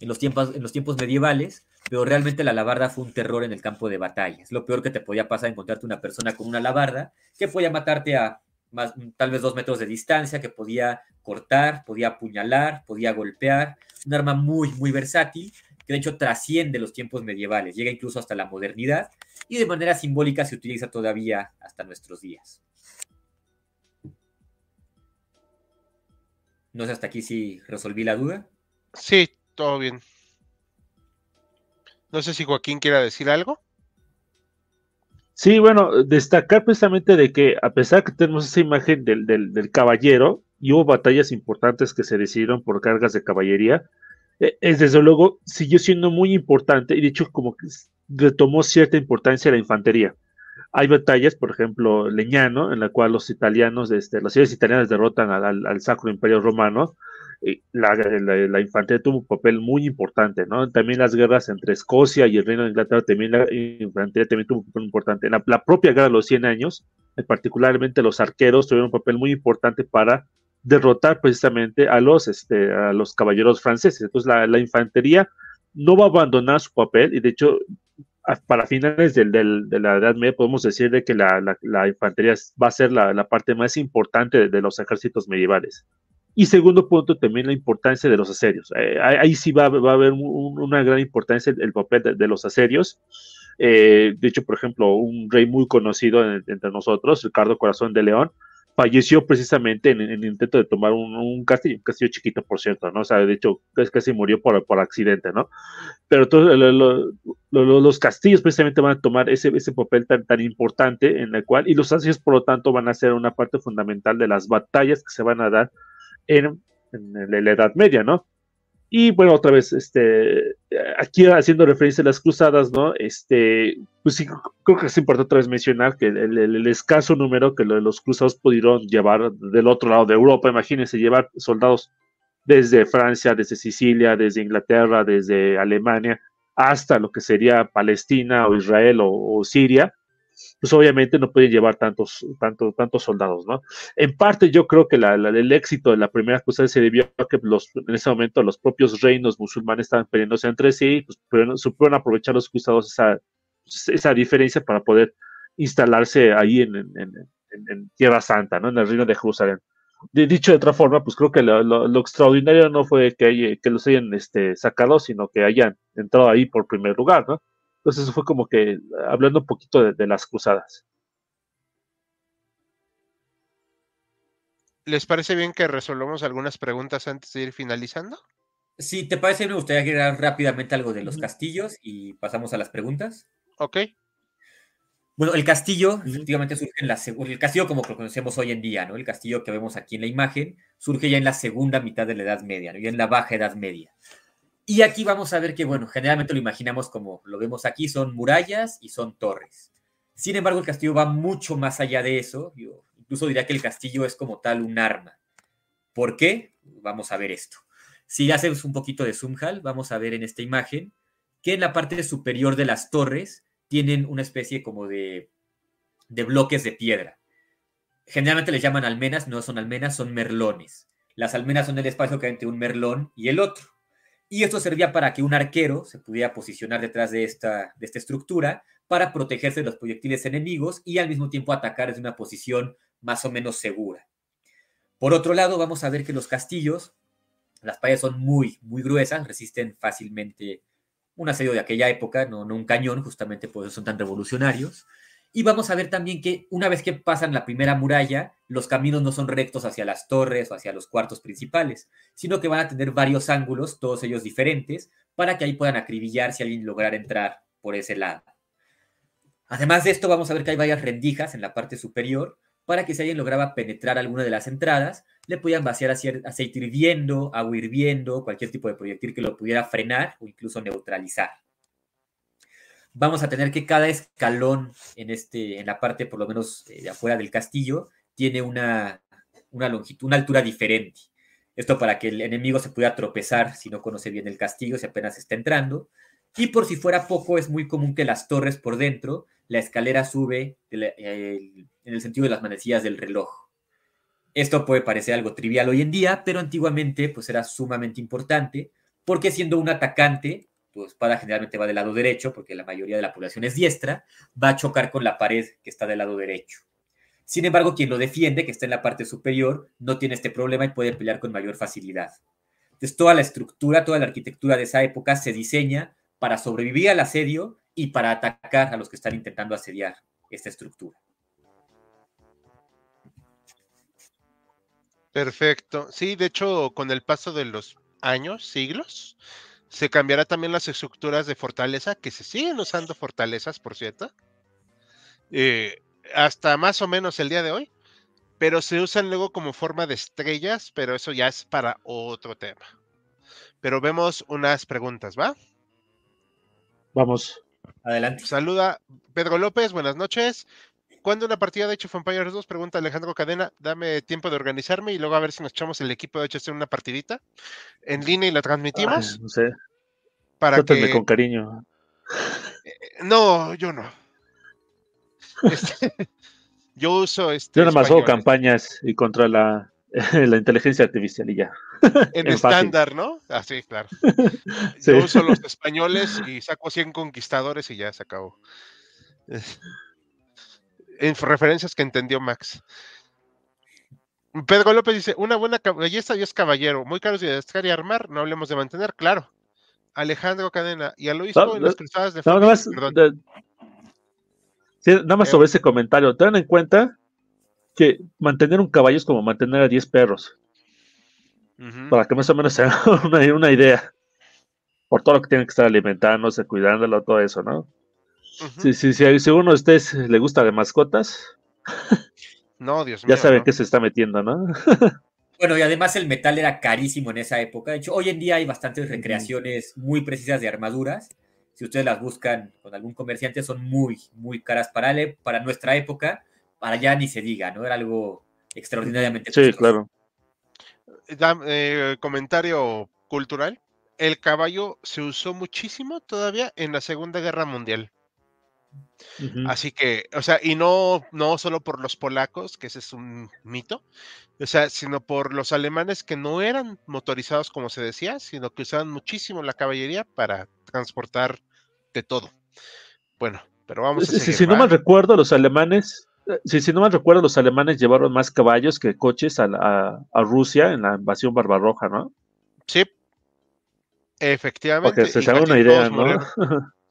los tiempos, medievales, pero realmente la alabarda fue un terror en el campo de batalla. Es lo peor que te podía pasar encontrarte una persona con una alabarda que podía matarte a más, tal vez dos metros de distancia, que podía cortar, podía apuñalar, podía golpear. Un arma muy, muy versátil que de hecho trasciende los tiempos medievales, llega incluso hasta la modernidad y de manera simbólica se utiliza todavía hasta nuestros días. No sé hasta aquí si resolví la duda. Sí, todo bien. No sé si Joaquín quiera decir algo. Sí, bueno, destacar precisamente de que a pesar que tenemos esa imagen del, del caballero, y hubo batallas importantes que se decidieron por cargas de caballería, eh, es desde luego siguió siendo muy importante y de hecho como que retomó cierta importancia la infantería. Hay batallas, por ejemplo, Leñano, en la cual los italianos, este, las ciudades italianas derrotan al, Sacro Imperio Romano. La, infantería tuvo un papel muy importante, ¿no? También las guerras entre Escocia y el Reino de Inglaterra, también la infantería también tuvo un papel importante. la, la propia guerra de los 100 años, particularmente los arqueros tuvieron un papel muy importante para derrotar precisamente a los, este, caballeros franceses. Entonces la, infantería no va a abandonar su papel y de hecho para finales del, de la Edad Media podemos decir de que la, infantería va a ser la, parte más importante de, los ejércitos medievales. Y segundo punto, también la importancia de los aserios. Eh, ahí sí va, va a haber una gran importancia el, papel de, los aserios. Eh, de hecho, por ejemplo, un rey muy conocido entre nosotros, Ricardo Corazón de León, falleció precisamente en, el intento de tomar un, castillo, un castillo chiquito, por cierto, ¿no? O sea, de hecho, casi murió por, por accidente, ¿no? Pero todos los castillos precisamente van a tomar ese, ese papel tan, tan importante en el cual, y los castillos, por lo tanto, van a ser una parte fundamental de las batallas que se van a dar en, en la Edad Media, ¿no? Y bueno, otra vez, este, aquí haciendo referencia a las cruzadas, ¿no? Este, pues sí, creo que es importante otra vez mencionar que el, escaso número que los cruzados pudieron llevar del otro lado de Europa, imagínense, llevar soldados desde Francia, desde Sicilia, desde Inglaterra, desde Alemania, hasta lo que sería Palestina o Israel o Siria, pues obviamente no pueden llevar tantos, tantos, tantos soldados, ¿no? En parte yo creo que la, el éxito de la primera cruzada se debió a que los, en ese momento los propios reinos musulmanes estaban peleándose entre sí, y pues supieron aprovechar los cruzados esa, esa diferencia para poder instalarse ahí en, en, Tierra Santa, ¿no? En el reino de Jerusalén. De, dicho de otra forma, pues creo que lo, lo, extraordinario no fue que, que los hayan este, sacado, sino que hayan entrado ahí por primer lugar, ¿no? Entonces eso fue como que hablando un poquito de, las cruzadas. ¿Les parece bien que resolvamos algunas preguntas antes de ir finalizando? Sí, ¿te parece? Me gustaría agregar rápidamente algo de los castillos y pasamos a las preguntas. Ok. Bueno, el castillo efectivamente surge en la el castillo como lo conocemos hoy en día, ¿no? El castillo que vemos aquí en la imagen surge ya en la segunda mitad de la Edad Media, ¿no? Ya en la baja Edad Media. Y aquí vamos a ver que, bueno, generalmente lo imaginamos como lo vemos aquí, son murallas y son torres. Sin embargo, el castillo va mucho más allá de eso. Yo incluso diría que el castillo es como tal un arma. ¿Por qué? Vamos a ver esto. Si hacemos un poquito de zoom, vamos a ver en esta imagen que en la parte superior de las torres tienen una especie como de, de bloques de piedra. Generalmente les llaman almenas, no son almenas, son merlones. Las almenas son el espacio que hay entre un merlón y el otro. Y esto servía para que un arquero se pudiera posicionar detrás de esta, de esta estructura para protegerse de los proyectiles enemigos y al mismo tiempo atacar desde una posición más o menos segura. Por otro lado, vamos a ver que los castillos, las paredes son muy, muy gruesas, resisten fácilmente un asedio de aquella época, no, no un cañón, justamente por eso son tan revolucionarios. Y vamos a ver también que una vez que pasan la primera muralla, los caminos no son rectos hacia las torres o hacia los cuartos principales, sino que van a tener varios ángulos, todos ellos diferentes, para que ahí puedan acribillar si alguien lograra entrar por ese lado. Además de esto, vamos a ver que hay varias rendijas en la parte superior, para que si alguien lograba penetrar alguna de las entradas, le podían vaciar aceite hirviendo, agua hirviendo, cualquier tipo de proyectil que lo pudiera frenar o incluso neutralizar. Vamos a tener que cada escalón en, este, en la parte, por lo menos eh, de afuera del castillo, tiene una, una longitud, una altura diferente. Esto para que el enemigo se pueda tropezar si no conoce bien el castillo, si apenas está entrando. Y por si fuera poco, es muy común que las torres por dentro, la escalera sube en el sentido de las manecillas del reloj. Esto puede parecer algo trivial hoy en día, pero antiguamente pues era sumamente importante porque siendo un atacante, tu espada generalmente va del lado derecho porque la mayoría de la población es diestra, va a chocar con la pared que está del lado derecho. Sin embargo, quien lo defiende, que está en la parte superior, no tiene este problema y puede pelear con mayor facilidad. Entonces, toda la estructura, toda la arquitectura de esa época se diseña para sobrevivir al asedio y para atacar a los que están intentando asediar esta estructura. Perfecto. Sí, de hecho, con el paso de los años, siglos, se cambiará también las estructuras de fortaleza, que se siguen usando fortalezas, por cierto, eh, hasta más o menos el día de hoy, pero se usan luego como forma de estrellas, pero eso ya es para otro tema. Pero vemos unas preguntas, ¿va? Vamos. Adelante. Saluda Pedro López, buenas noches. ¿Cuándo una partida de Age of Empires 2? Pregunta Alejandro Cadena. Dame tiempo de organizarme y luego a ver si nos echamos el equipo de hecho una partidita en línea y la transmitimos. no sé. Para que... con cariño. Eh, no, yo no. Este, yo uso este. Yo nada más hago campañas y contra la, la inteligencia artificial y ya. En estándar, ¿no? Así, ah, claro. Yo uso los españoles y saco 100 conquistadores y ya se acabó en referencias que entendió Max. Pedro López dice, una buena belleza y es caballero, muy caro de destacar y armar, no hablemos de mantener, claro. Alejandro Cadena, y a Luis no, en las cruzadas de no, nada más, nada más sobre ese comentario, ten en cuenta que mantener un caballo es como mantener a 10 perros. Para que más o menos se haga una, una idea. Por todo lo que tienen que estar alimentándose, cuidándolo, todo eso, ¿no? Sí, sí, sí, si a uno de ustedes le gusta de mascotas, no, Dios mío, ya sabe qué se está metiendo, ¿no? bueno, y además el metal era carísimo en esa época. De hecho, hoy en día hay bastantes recreaciones muy precisas de armaduras. Si ustedes las buscan con algún comerciante, son muy, muy caras para, para nuestra época. Para allá ni se diga, ¿no? Era algo extraordinariamente Sí, claro. Eh, comentario cultural. El caballo se usó muchísimo todavía en la Segunda Guerra Mundial. Así que, o sea, y no, no solo por los polacos, que ese es un mito, o sea, sino por los alemanes que no eran motorizados como se decía, sino que usaban muchísimo la caballería para transportar de todo. Bueno, pero vamos a seguir, Si, no mal recuerdo, los alemanes, eh, si, si no mal recuerdo, los alemanes llevaron más caballos que coches a, a, Rusia en la invasión barbarroja, ¿no? Sí, efectivamente. Porque se una idea, ¿no?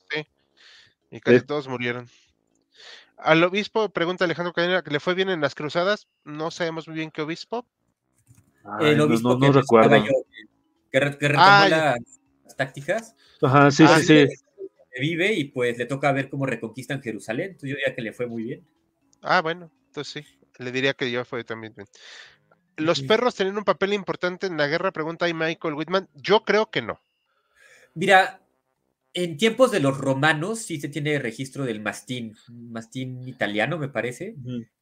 Y casi todos murieron. Al obispo, pregunta Alejandro Cadena, ¿le fue bien en las cruzadas? No sabemos muy bien qué obispo. el obispo no, recuerdo. que, retomó ah, las tácticas. Ajá, sí, sí, sí. vive y pues le toca ver cómo reconquistan Jerusalén. Entonces yo diría que le fue muy bien. Ah, bueno, entonces sí, le diría que yo fue también bien. ¿Los perros tenían un papel importante en la guerra? Pregunta ahí Michael Whitman. Yo creo que no. Mira, en tiempos de los romanos sí se tiene registro del mastín, mastín italiano, me parece,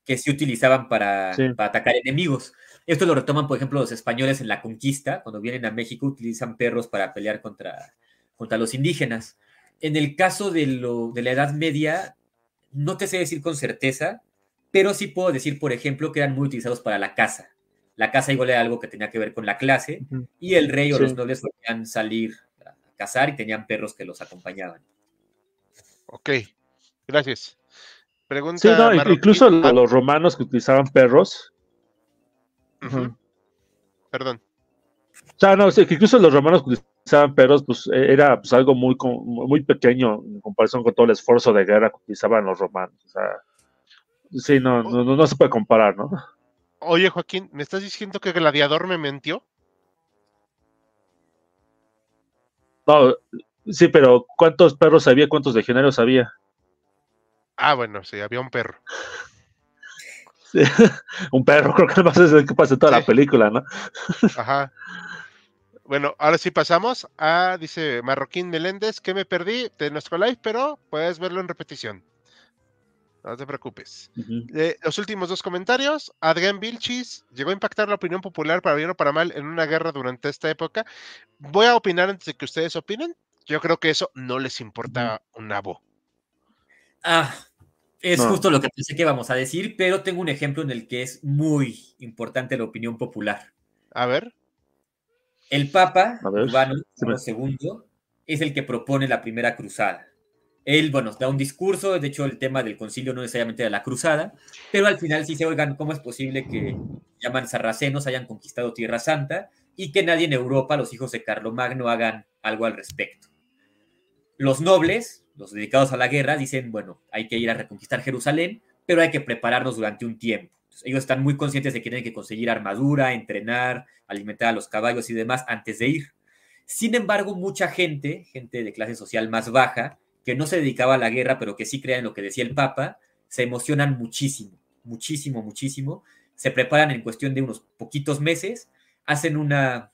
que se utilizaban para, para, atacar enemigos. Esto lo retoman, por ejemplo, los españoles en la conquista, cuando vienen a México utilizan perros para pelear contra, contra los indígenas. En el caso de, lo, de la Edad Media, no te sé decir con certeza, pero sí puedo decir, por ejemplo, que eran muy utilizados para la caza. La caza igual era algo que tenía que ver con la clase, y el rey o los nobles podían salir cazar y tenían perros que los acompañaban. Ok, gracias. Pregunta sí, no, incluso los romanos que utilizaban perros. Perdón. O sea, no, que incluso los romanos que utilizaban perros, pues e, era pues, algo muy, muy pequeño en comparación con todo el esfuerzo de guerra que utilizaban los romanos. O sea, sí, no, no, no se puede comparar, ¿no? Oye, Joaquín, ¿me estás diciendo que Gladiador me mintió? No, sí, pero ¿cuántos perros había? ¿Cuántos legionarios había? Ah, bueno, sí, había un perro. un perro, creo que más es el que pasa toda la película, ¿no? Ajá. Bueno, ahora sí pasamos a, dice Marroquín Meléndez, que me perdí de nuestro live, pero puedes verlo en repetición. No te preocupes. Eh, los últimos dos comentarios. Adrián Vilchis llegó a impactar la opinión popular para bien o para mal en una guerra durante esta época. Voy a opinar antes de que ustedes opinen. Yo creo que eso no les importa un nabo. Ah, es justo lo que pensé que vamos a decir, pero tengo un ejemplo en el que es muy importante la opinión popular. A ver. El Papa, Urbano II, es el que propone la primera cruzada. Él, bueno, da un discurso, de hecho el tema del concilio no necesariamente de la cruzada, pero al final sí se oigan cómo es posible que llaman sarracenos hayan conquistado Tierra Santa y que nadie en Europa, los hijos de Carlomagno, hagan algo al respecto. Los nobles, los dedicados a la guerra, dicen, bueno, hay que ir a reconquistar Jerusalén, pero hay que prepararnos durante un tiempo. ellos están muy conscientes de que tienen que conseguir armadura, entrenar, alimentar a los caballos y demás antes de ir. Sin embargo, mucha gente, gente de clase social más baja, que no se dedicaba a la guerra, pero que sí creía en lo que decía el Papa, se emocionan muchísimo, muchísimo, muchísimo. Se preparan en cuestión de unos poquitos meses, hacen una,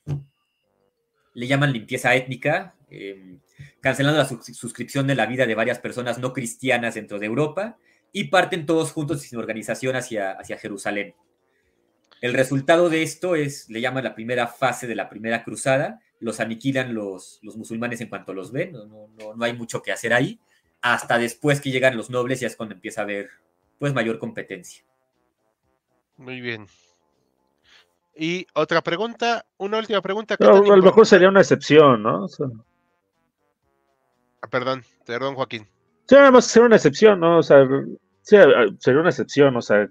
le llaman limpieza étnica, eh, cancelando la suscripción de la vida de varias personas no cristianas dentro de Europa y parten todos juntos sin organización hacia, hacia Jerusalén. El resultado de esto es, le llaman la primera fase de la primera cruzada, los aniquilan los, los musulmanes en cuanto los ven, no, no, no, hay mucho que hacer ahí, hasta después que llegan los nobles ya es cuando empieza a haber pues mayor competencia. Muy bien. Y otra pregunta, una última pregunta. a lo mejor sería una excepción, ¿no? Ah, perdón, perdón, Joaquín. Sí, además sería una excepción, ¿no? O sea, sería una excepción, o sea,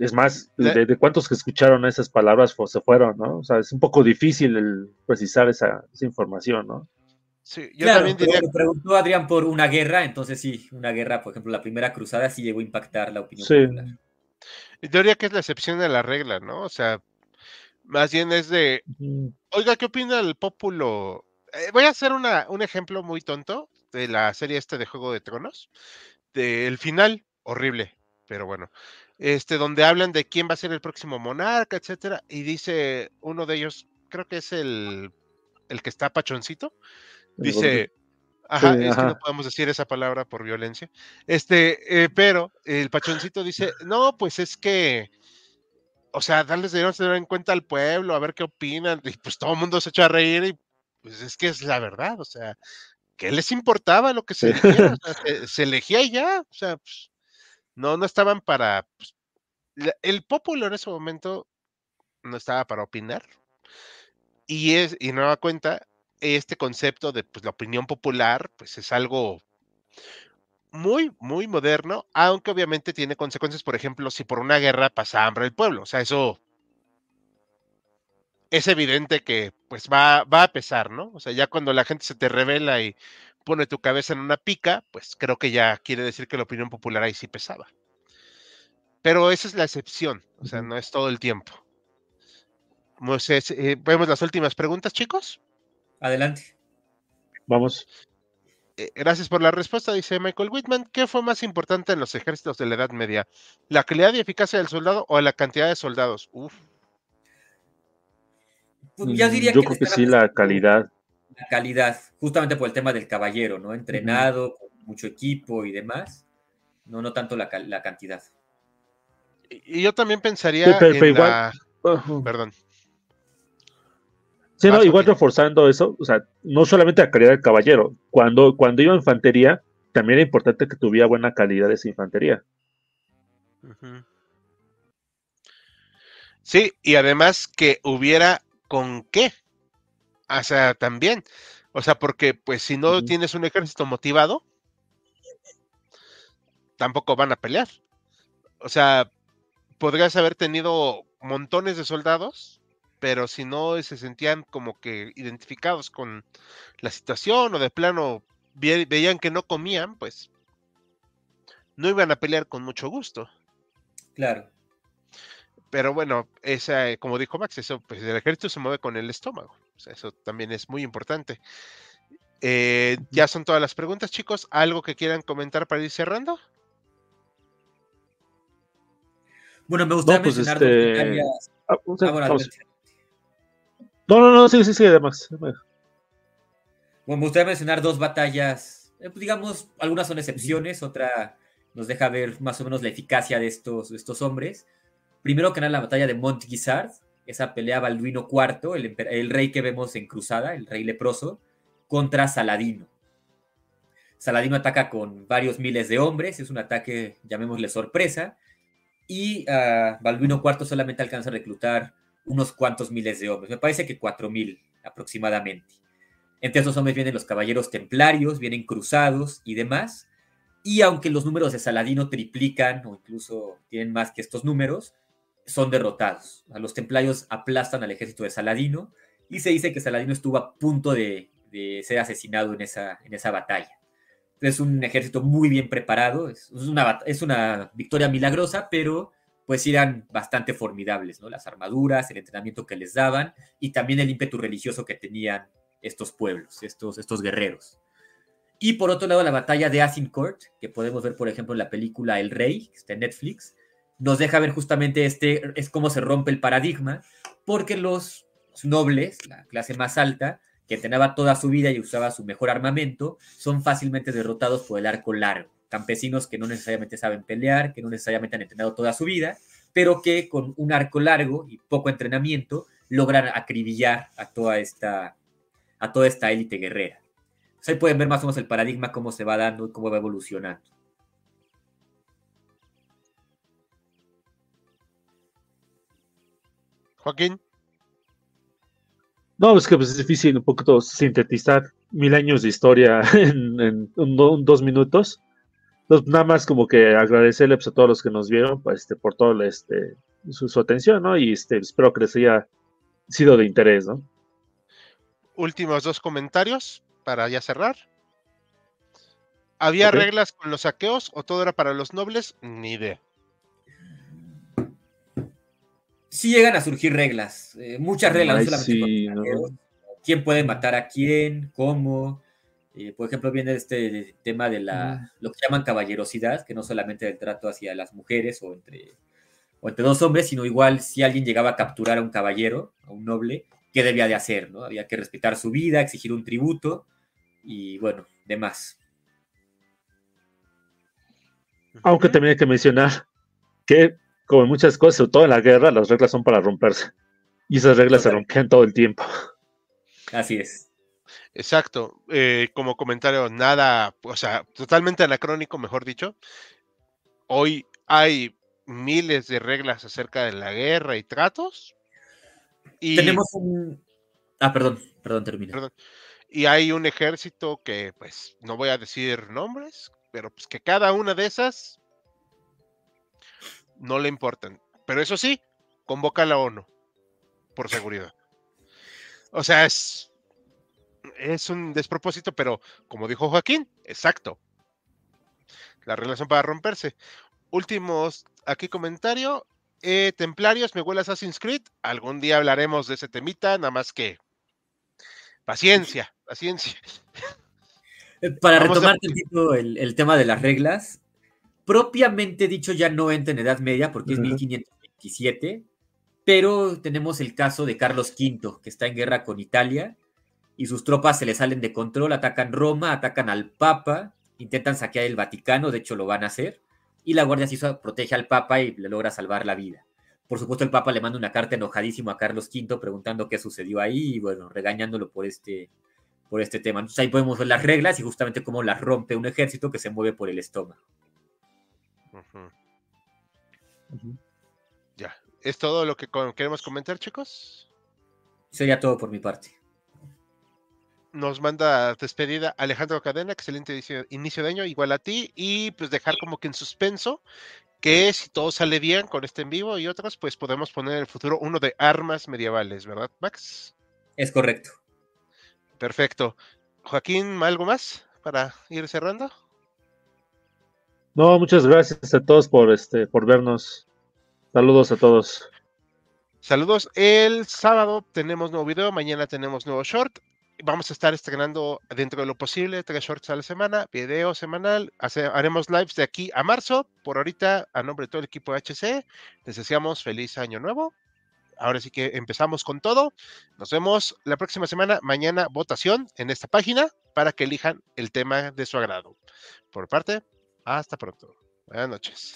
es más, de, cuántos que escucharon esas palabras se fueron, ¿no? O sea, es un poco difícil el precisar esa, información, ¿no? Sí, yo también diría... Preguntó Adrián por una guerra, entonces sí, una guerra, por ejemplo, la primera cruzada sí llegó a impactar la opinión sí. popular. Yo diría que es la excepción de la regla, ¿no? O sea, más bien es de, oiga, ¿qué opina el populo eh, voy a hacer un ejemplo muy tonto de la serie este de Juego de Tronos. Del final, horrible, pero bueno. Este, donde hablan de quién va a ser el próximo monarca, etcétera, y dice uno de ellos, creo que es el, el que está pachoncito, dice, ajá, es que no podemos decir esa palabra por violencia, este, eh, pero el pachoncito dice, no, pues es que, o sea, darles debemos tener en cuenta al pueblo, a ver qué opinan, y pues todo el mundo se echa a reír y pues es que es la verdad, o sea, ¿qué les importaba lo que se elegía? se, elegía y ya, o sea, pues, no, no estaban para, pues, el pueblo en ese momento no estaba para opinar. Y es, y no da cuenta, este concepto de pues, la opinión popular, pues es algo muy, muy moderno, aunque obviamente tiene consecuencias, por ejemplo, si por una guerra pasa hambre el pueblo, o sea, eso es evidente que pues va, va a pesar, ¿no? O sea, ya cuando la gente se te revela y pone tu cabeza en una pica, pues creo que ya quiere decir que la opinión popular ahí sí pesaba. Pero esa es la excepción, o sea, no es todo el tiempo. Eh, ¿Vemos las últimas preguntas, chicos? Adelante. Vamos. Eh, gracias por la respuesta, dice Michael Whitman. ¿Qué fue más importante en los ejércitos de la Edad Media? ¿La calidad y eficacia del soldado o la cantidad de soldados? Uf. Pues ya diría Yo que creo que sí, la calidad. La calidad, justamente por el tema del caballero, ¿no? Entrenado, con mucho equipo y demás. No, no tanto la, la cantidad. Y y yo también pensaría Sí, pero- en pero igual- la... Perdón. Sí, no, igual reforzando eso, o sea, no solamente la calidad del caballero, cuando, cuando iba a infantería, también era importante que tuviera buena calidad esa infantería. Sí, y además que hubiera con qué. O sea, también. O sea, porque pues si no tienes un ejército motivado, tampoco van a pelear. O sea, podrías haber tenido montones de soldados, pero si no se sentían como que identificados con la situación o de plano ve- veían que no comían, pues no iban a pelear con mucho gusto. Claro. Pero bueno, esa, eh, como dijo Max, eso, pues el ejército se mueve con el estómago. O sea, eso también es muy importante. Eh, ya son todas las preguntas, chicos. ¿Algo que quieran comentar para ir cerrando? Bueno, me gustaría No, pues, mencionar este, dos batallas. Ah, o sea, Ah, bueno. No, no, no, sí, sí, sí, además. Bueno, me gustaría mencionar dos batallas. eh, pues, digamos, algunas son excepciones, otra nos deja ver más o menos la eficacia de estos, de estos hombres. Primero que nada, la batalla de Montguisard, esa pelea Balduino IV, el, el rey que vemos en Cruzada, el rey leproso, contra Saladino. Saladino ataca con varios miles de hombres, es un ataque, llamémosle sorpresa, y ah, Balduino IV solamente alcanza a reclutar unos cuantos miles de hombres, me parece que cuatro mil aproximadamente. Entre esos hombres vienen los caballeros templarios, vienen cruzados y demás. Y aunque los números de Saladino triplican o incluso tienen más que estos números, son derrotados. Los templarios aplastan al ejército de Saladino y se dice que Saladino estuvo a punto de, de ser asesinado en esa, en esa batalla. Es un ejército muy bien preparado, es una, es una victoria milagrosa, pero pues eran bastante formidables, ¿no? Las armaduras, el entrenamiento que les daban y también el ímpetu religioso que tenían estos pueblos, estos, estos guerreros. Y por otro lado, la batalla de Azincourt, que podemos ver, por ejemplo, en la película El Rey, que está en Netflix, nos deja ver justamente este, es cómo se rompe el paradigma, porque los nobles, la clase más alta, que entrenaba toda su vida y usaba su mejor armamento, son fácilmente derrotados por el arco largo. Campesinos que no necesariamente saben pelear, que no necesariamente han entrenado toda su vida, pero que con un arco largo y poco entrenamiento logran acribillar a toda esta, a toda esta élite guerrera. Entonces, ahí pueden ver más o menos el paradigma, cómo se va dando y cómo va evolucionando. Joaquín. No, es que pues, es difícil un poquito sintetizar mil años de historia en, en un- un- dos minutos. Entonces, nada más como que agradecerle pues, a todos los que nos vieron pues, este, por todo este, su, su atención, ¿no? Y este, espero que les haya sido de interés, ¿no? Últimos dos comentarios para ya cerrar. ¿Había reglas con los saqueos o todo era para los nobles? Ni idea. Sí llegan a surgir reglas, eh, muchas reglas, no solamente sí, con no. quién puede matar a quién, cómo. Eh, por ejemplo, viene este tema de la, lo que llaman caballerosidad, que no solamente el trato hacia las mujeres o entre, o entre dos hombres, sino igual si alguien llegaba a capturar a un caballero, a un noble, ¿qué debía de hacer? ¿no? Había que respetar su vida, exigir un tributo y bueno, demás. Aunque también hay que mencionar que, como en muchas cosas, sobre todo en la guerra, las reglas son para romperse. Y esas reglas se Totalmente. rompían todo el tiempo. Así es. Exacto. eh, como comentario, nada, o sea, totalmente anacrónico, mejor dicho. Hoy hay miles de reglas acerca de la guerra y tratos. Y, Tenemos un... Ah, perdón, perdón, termina. Perdón. y hay un ejército que, pues, no voy a decir nombres, pero pues que cada una de esas no le importan. Pero eso sí, convoca a la ONU por seguridad. O sea, es, es un despropósito, pero como dijo Joaquín, exacto. La relación para romperse. Últimos, aquí comentario. eh, Templarios, me huele a Assassin's Creed. Algún día hablaremos de ese temita, nada más que paciencia, paciencia. Eh, para retomar el, el, tema de las reglas, propiamente dicho ya no entra en Edad Media porque es 1527, pero tenemos el caso de Carlos V, que está en guerra con Italia y sus tropas se le salen de control, atacan Roma, atacan al Papa, intentan saquear el Vaticano, de hecho lo van a hacer, y la Guardia Civil protege al Papa y le logra salvar la vida. Por supuesto, el Papa le manda una carta enojadísimo a Carlos V preguntando qué sucedió ahí y bueno, regañándolo por este, por este tema. Entonces ahí podemos ver las reglas y justamente cómo las rompe un ejército que se mueve por el estómago. Ya, ¿es todo lo que queremos comentar, chicos? Sería todo por mi parte nos manda despedida Alejandro Cadena, excelente inicio de año, igual a ti, y pues dejar como que en suspenso que si todo sale bien con este en vivo y otros, pues podemos poner en el futuro uno de armas medievales, ¿verdad, Max? Es correcto. Perfecto. Joaquín, ¿algo más para ir cerrando? No, muchas gracias a todos por este por vernos. Saludos a todos. Saludos. El sábado tenemos nuevo video, mañana tenemos nuevo short vamos a estar estrenando dentro de lo posible tres shorts a la semana, video semanal, haremos lives de aquí a marzo. Por ahorita, a nombre de todo el equipo de HC, les deseamos feliz año nuevo. Ahora sí que empezamos con todo. Nos vemos la próxima semana, mañana votación en esta página para que elijan el tema de su agrado. Por parte, hasta pronto. Buenas noches.